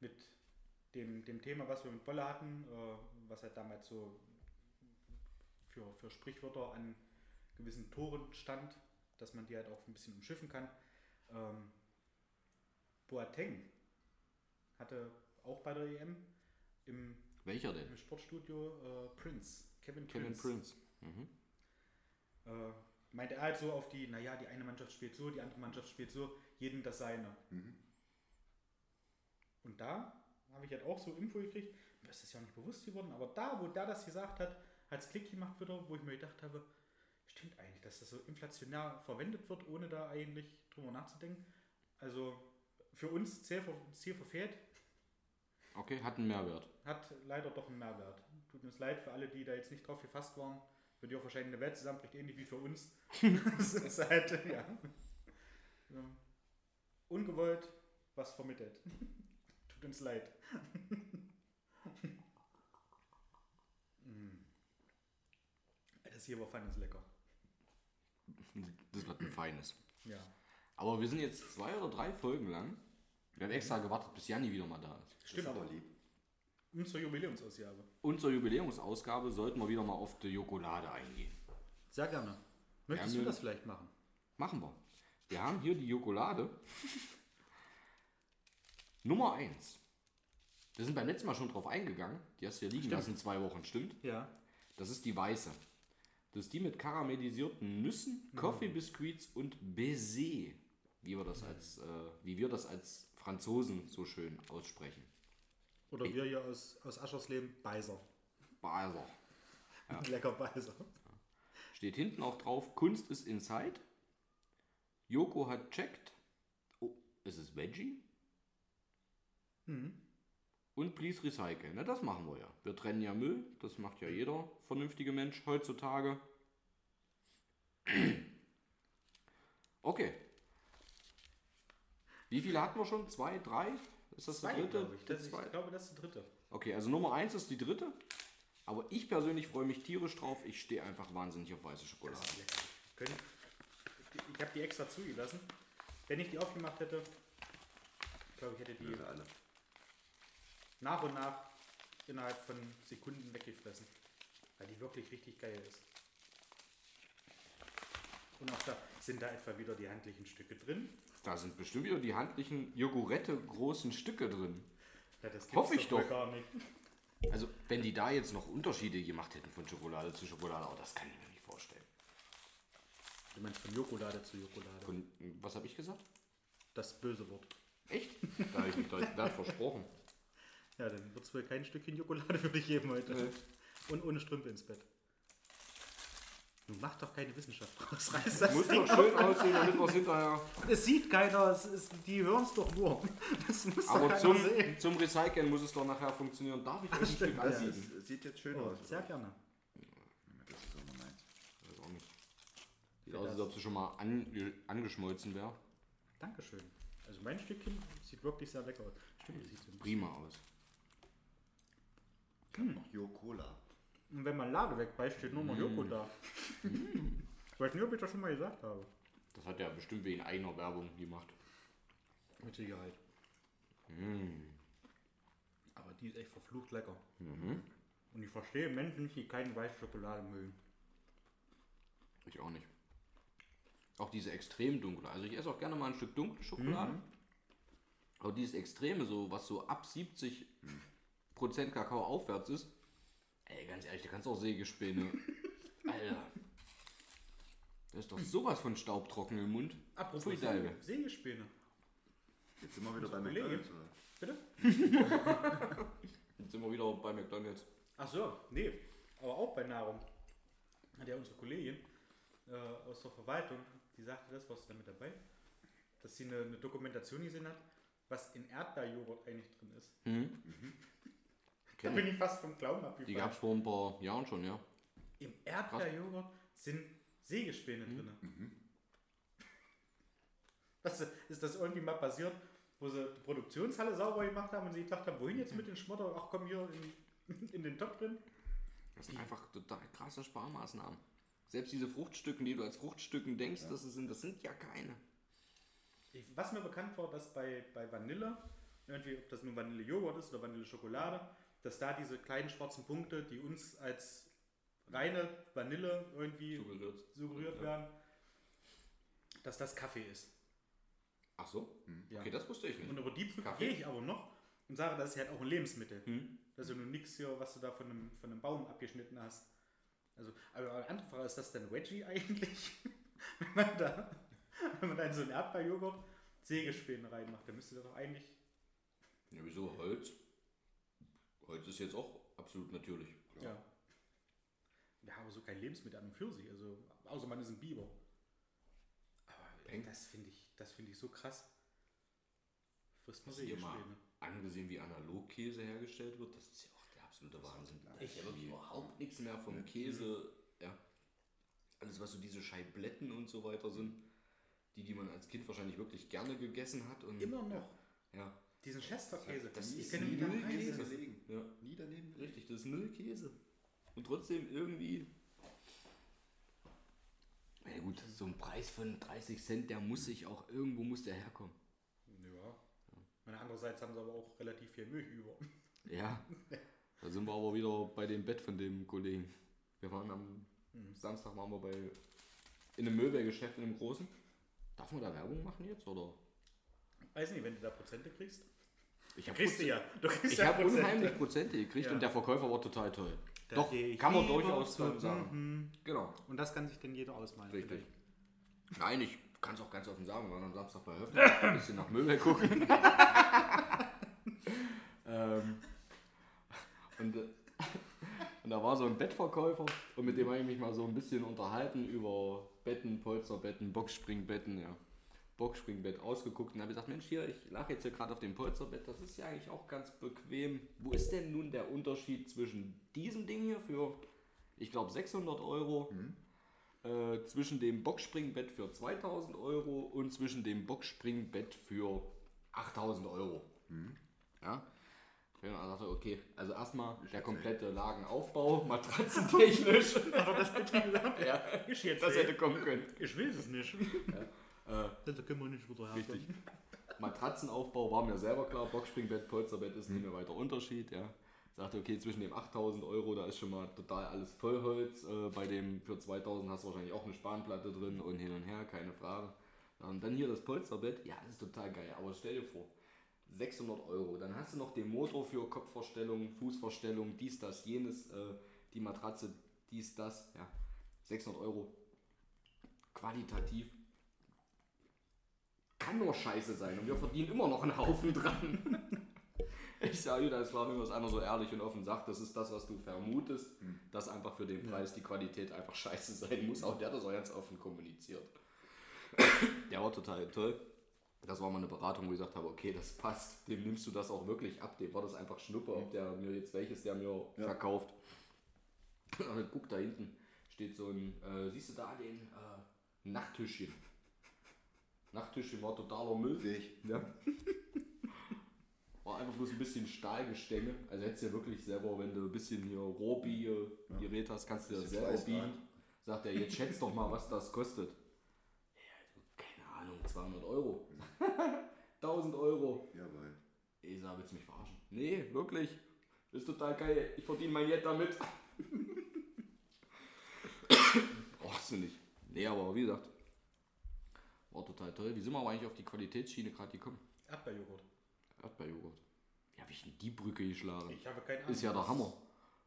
Mit dem, dem Thema, was wir mit Bolle hatten, äh, was halt damals so für, für Sprichwörter an gewissen Toren stand, dass man die halt auch ein bisschen umschiffen kann. Ähm, Boateng hatte auch bei der EM im, Welcher denn? im Sportstudio äh, Prince, Kevin, Kevin Prince, Prince. Mhm. Äh, meinte er halt so auf die, naja, die eine Mannschaft spielt so, die andere Mannschaft spielt so, jedem das seine. Mhm. Und da habe ich halt auch so Info gekriegt, mir ist das ja nicht bewusst geworden, aber da, wo der das gesagt hat, hat es Klick gemacht wieder, wo ich mir gedacht habe, stimmt eigentlich, dass das so inflationär verwendet wird, ohne da eigentlich drüber nachzudenken. Also für uns ver- Ziel verfehlt, Okay, hat einen Mehrwert. hat leider doch einen Mehrwert. Tut uns leid für alle, die da jetzt nicht drauf gefasst waren. Für die auch wahrscheinlich eine Welt zusammenbricht, ähnlich wie für uns. das ist halt, ja. ja. Ungewollt was vermittelt. Tut uns leid. Mm. das hier war feines lecker. Das wird ein feines. Ja. Aber wir sind jetzt zwei oder drei Folgen lang. Wir haben extra gewartet, bis Janni wieder mal da ist. Stimmt. Das ist aber lieb. Unsere Jubiläumsausgabe. Unsere Jubiläumsausgabe sollten wir wieder mal auf die Jokolade eingehen. Sehr gerne. Möchtest Gerne. du das vielleicht machen? Machen wir. Wir haben hier die Jokolade. Nummer 1. Wir sind beim letzten Mal schon drauf eingegangen. Die hast du hier liegen Stimmt. lassen, zwei Wochen, stimmt? Ja. Das ist die weiße. Das ist die mit karamellisierten Nüssen, Coffee-Biscuits und Baiser, wie wir das als, äh, wie wir das als Franzosen so schön aussprechen. Oder wir hier aus, aus Aschersleben, Beiser. Baser. Lecker Beiser. Steht hinten auch drauf, Kunst ist inside. Joko hat checkt. Oh, ist es Veggie? Mhm. Und please recycle. Na, das machen wir ja. Wir trennen ja Müll. Das macht ja jeder vernünftige Mensch heutzutage. Okay. Wie viele hatten wir schon? Zwei, drei? Ist das Zwei, die dritte? glaube ich. Das, ich glaube, das ist die dritte. Okay, also Nummer eins ist die dritte. Aber ich persönlich freue mich tierisch drauf. Ich stehe einfach wahnsinnig auf weiße Schokolade. Können, ich habe die extra zugelassen. Wenn ich die aufgemacht hätte, glaube ich, hätte die Blöde alle. nach und nach innerhalb von Sekunden weggefressen. Weil die wirklich richtig geil ist. Und auch da sind da etwa wieder die handlichen Stücke drin. Da sind bestimmt wieder die handlichen Jogurette großen Stücke drin. Ja, Hoffe ich doch. gar nicht. Also, wenn die da jetzt noch Unterschiede gemacht hätten von Schokolade zu Schokolade, aber das kann ich mir nicht vorstellen. Du meinst von Jokolade zu Jokolade. Und was habe ich gesagt? Das böse Wort. Echt? Da habe ich mich Wert versprochen. Ja, dann wird es wohl kein Stückchen Jokolade für dich geben heute. Nee. Und ohne Strümpfe ins Bett. Du mach doch keine Wissenschaft draus. Reiß das Muss Ding doch schön aussehen, damit wir es hinterher. Es sieht keiner, es ist, die hören es doch nur. Das muss doch Aber keiner zum, sehen. zum Recyceln muss es doch nachher funktionieren. Darf ich euch ein Stück anbieten? es sieht jetzt schön Oh, aus. sehr gerne. Das ist auch noch meins. Weiß auch nicht. Sieht aus, als ob sie schon mal ange angeschmolzen wäre. Dankeschön. Also mein Stückchen sieht wirklich sehr lecker aus. Stimmt, das sieht so ein Prima aus. Jo Cola. Und wenn man Lade wegbeißt, steht nur noch Joko da. Ich weiß nicht, ob ich das schon mal gesagt habe. Das hat er bestimmt wegen eigener Werbung gemacht. Mit Sicherheit. Aber die ist echt verflucht lecker. Und ich verstehe Menschen nicht, die keine weiße Schokolade mögen. Ich auch nicht. Auch diese extrem dunkle. Also ich esse auch gerne mal ein Stück dunkle Schokolade. Aber dieses Extreme, so was so ab 70 Prozent Kakao aufwärts ist, ey, ganz ehrlich, da kannst du auch Sägespäne. Alter. Da ist doch sowas von staubtrocken im Mund. Apropos. Säge- Sägespäne. Jetzt sind wir wieder bei Kollege. McDonalds. Oder? Bitte? Jetzt sind wir wieder bei McDonalds. Ach so, nee. Aber auch bei Nahrung. Hat ja unsere Kollegin äh, aus der Verwaltung, die sagte das, was damit dabei, dass sie eine, eine Dokumentation gesehen hat, was in Erdbeerjoghurt eigentlich drin ist. Da bin ich. fast vom Glauben Die abgefallen. gab es vor ein paar Jahren schon, ja. Im Erdbeerjoghurt sind Sägespäne drin. Was, ist das irgendwie mal passiert, wo sie die Produktionshalle sauber gemacht haben und sie gedacht haben, wohin jetzt mit den Schmotter? Ach komm, hier in, in den Topf drin. Das sind einfach total krasse Sparmaßnahmen. Selbst diese Fruchtstücken, die du als Fruchtstücken denkst, dass es sind, das sind ja keine. Was mir bekannt war, dass bei, bei Vanille, irgendwie, ob das nun Vanillejoghurt ist oder Vanilleschokolade, dass da diese kleinen schwarzen Punkte, die uns als reine Vanille irgendwie Suggeriert. suggeriert Ja. werden, dass das Kaffee ist. Ach so? Ja. Okay, das wusste ich Und nicht. über die Brücke Kaffee? gehe ich aber noch und sage, das ist halt auch ein Lebensmittel. Hm? Das ist ja nun nichts hier, was du da von einem, von einem Baum abgeschnitten hast. Also, aber eine andere Frage, ist das denn Veggie eigentlich? wenn, man da, wenn man da in so einen Erdbeerjoghurt Sägespäne reinmacht, dann müsste das doch eigentlich. Ja, wieso? Holz? Holz ist jetzt auch absolut natürlich. Ja. Ja, aber so kein Lebensmittel an und für sich. Also, außer man ist ein Biber. Aber Peng. das finde ich, das finde ich so krass. Frisst man du dir mal Sägespäne. angesehen, wie analog Käse hergestellt wird? Das ist ja auch der absolute Wahnsinn. Ich habe überhaupt nichts mehr vom Käse. Ja. Alles, was so diese Scheibletten und so weiter sind, die, die man als Kind wahrscheinlich wirklich gerne gegessen hat. Und, Immer noch. Ja. Diesen Chesterkäse. Das ich ist kenne null. Käse. Ja. Nie daneben. Richtig, das ist null Käse. Und trotzdem irgendwie. Ja gut, so ein Preis von 30 Cent, der muss sich auch irgendwo muss der herkommen. Ja. Und andererseits haben sie aber auch relativ viel Milch über. Ja. Da sind wir aber wieder bei dem Bett von dem Kollegen. Wir waren am Samstag waren wir bei in einem Möbelgeschäft in einem großen. Darf man da Werbung machen jetzt oder? Weiß nicht, wenn du da Prozente kriegst. Ich habe ja. Ja Prozente. unheimlich Prozente gekriegt Ja. und der Verkäufer war total toll. Da Doch, kann man durchaus sagen. Mhm. Genau. Und das kann sich denn jeder ausmalen. Richtig. Nein, ich kann es auch ganz offen sagen, wir waren am Samstag bei Höfner, ein bisschen nach Müllberg gucken. ähm, und, äh, und da war so ein Bettverkäufer und mit dem habe ich mich mal so ein bisschen unterhalten über Betten, Polsterbetten, Boxspringbetten, ja. Boxspringbett ausgeguckt und habe gesagt, Mensch, hier, ich lache jetzt hier gerade auf dem Polsterbett, das ist ja eigentlich auch ganz bequem. Wo ist denn nun der Unterschied zwischen diesem Ding hier für, ich glaube, 600 Euro äh, zwischen dem Boxspringbett für 2000 Euro und zwischen dem Boxspringbett für 8000 Euro. Ja? Ja, dann dachte okay, also erstmal der komplette Lagenaufbau, matratzentechnisch. Aber das bitte gesagt. ja, Ich jetzt das hätte kommen können. Ich weiß es nicht. Äh, Das können wir nicht wieder Richtig. Matratzenaufbau war mir selber klar, Boxspringbett, Polsterbett ist nicht mehr weiter Unterschied. Ja. Sagte, okay, zwischen dem 8000 Euro, da ist schon mal total alles Vollholz. Äh, bei dem für 2000 hast du wahrscheinlich auch eine Spanplatte drin und hin und her, keine Frage. Und dann hier das Polsterbett, ja, das ist total geil. Aber stell dir vor, 600 Euro. Dann hast du noch den Motor für Kopfverstellung, Fußverstellung, dies, das, jenes, äh, die Matratze, dies, das, ja. 600 Euro. Qualitativ kann nur scheiße sein und wir verdienen immer noch einen Haufen dran. Ich sage dir, das war mir was einer so ehrlich und offen sagt, das ist das, was du vermutest, dass einfach für den Preis die Qualität einfach scheiße sein muss. Auch der hat das auch ganz offen kommuniziert. Der war total toll. Das war mal eine Beratung, wo ich gesagt habe, okay, das passt, dem nimmst du das auch wirklich ab, dem war das einfach Schnuppe, ob der mir jetzt welches der mir Ja. verkauft. Und guck da hinten, steht so ein, äh, siehst du da den äh, Nachttischchen. Nachttischchen war totaler Müll. Sehe ich. Ja. War einfach bloß ein bisschen Stahlgestänge. Also hättest du ja wirklich selber, wenn du ein bisschen hier Rohbi-Gerät hast, kannst du das Bisschen selber biegen. Sagt er, jetzt schätzt doch mal, was das kostet. Ja, keine Ahnung, 200 Euro. 1000 Euro. Jawohl. Ich sag, willst du mich verarschen? Nee, wirklich. Das ist total geil. Ich verdiene mein Jet damit. Brauchst du nicht. Nee, aber wie gesagt, war total toll. Wie sind wir aber eigentlich auf die Qualitätsschiene gerade gekommen? Erdbeerjoghurt. Erdbeerjoghurt. Ja, wie ich denn die Brücke geschlagen? Ich habe keine Ahnung. Ist ja der Hammer.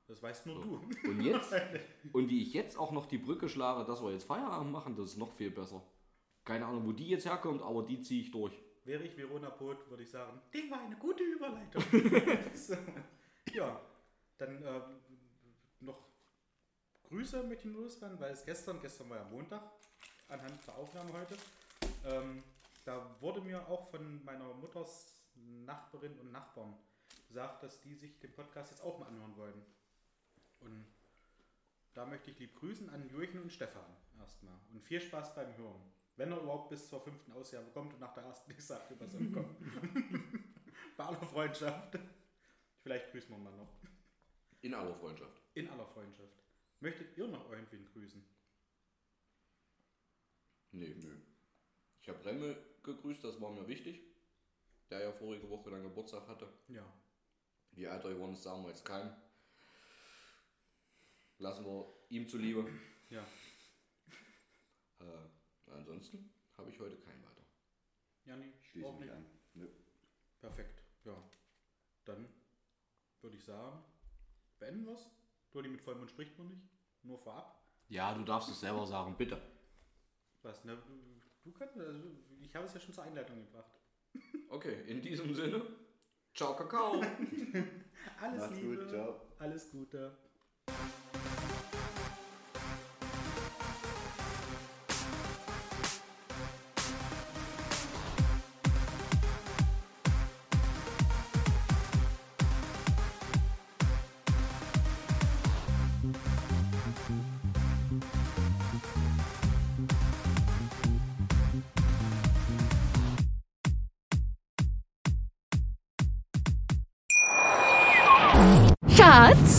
Das weißt nur du. Und jetzt, und wie ich jetzt auch noch die Brücke schlage, dass wir jetzt Feierabend machen, das ist noch viel besser. Keine Ahnung, wo die jetzt herkommt, aber die ziehe ich durch. Wäre ich Verona Poth, würde ich sagen, Ding war eine gute Überleitung. so. Ja, dann äh, noch Grüße möchte ich loswerden, weil es gestern, gestern war ja Montag, anhand der Aufnahme heute, ähm, da wurde mir auch von meiner Mutters Nachbarin und Nachbarn gesagt, dass die sich den Podcast jetzt auch mal anhören wollen. Und da möchte ich lieb grüßen an Jürgen und Stefan erstmal. Und viel Spaß beim Hören. Wenn er überhaupt bis zur fünften Ausgabe kommt und nach der ersten nicht sagt, über so kommt. Bei aller Freundschaft. Vielleicht grüßen wir mal noch. In aller Freundschaft. In aller Freundschaft. Möchtet ihr noch irgendwen grüßen? Nee, nö. Ich habe Remme gegrüßt, das war mir wichtig. Der ja vorige Woche dann Geburtstag hatte. Ja. Wie alt er geworden ist, sagen wir jetzt keinem. Lassen wir ihm zuliebe. Ja. Äh, ansonsten habe ich heute keinen weiter. Ja, nee, Schließe auch mich nicht. an. Nö. Perfekt. Ja. Dann würde ich sagen, beenden wir es. Dodi mit Vollmond spricht man nicht. Nur vorab. Ja, du darfst es selber sagen, bitte. Was, ne? Du kannst, also ich habe es ja schon zur Einleitung gebracht. Okay, in diesem Sinne, ciao Kakao. Alles Macht's Liebe. gut, ciao. Alles Gute.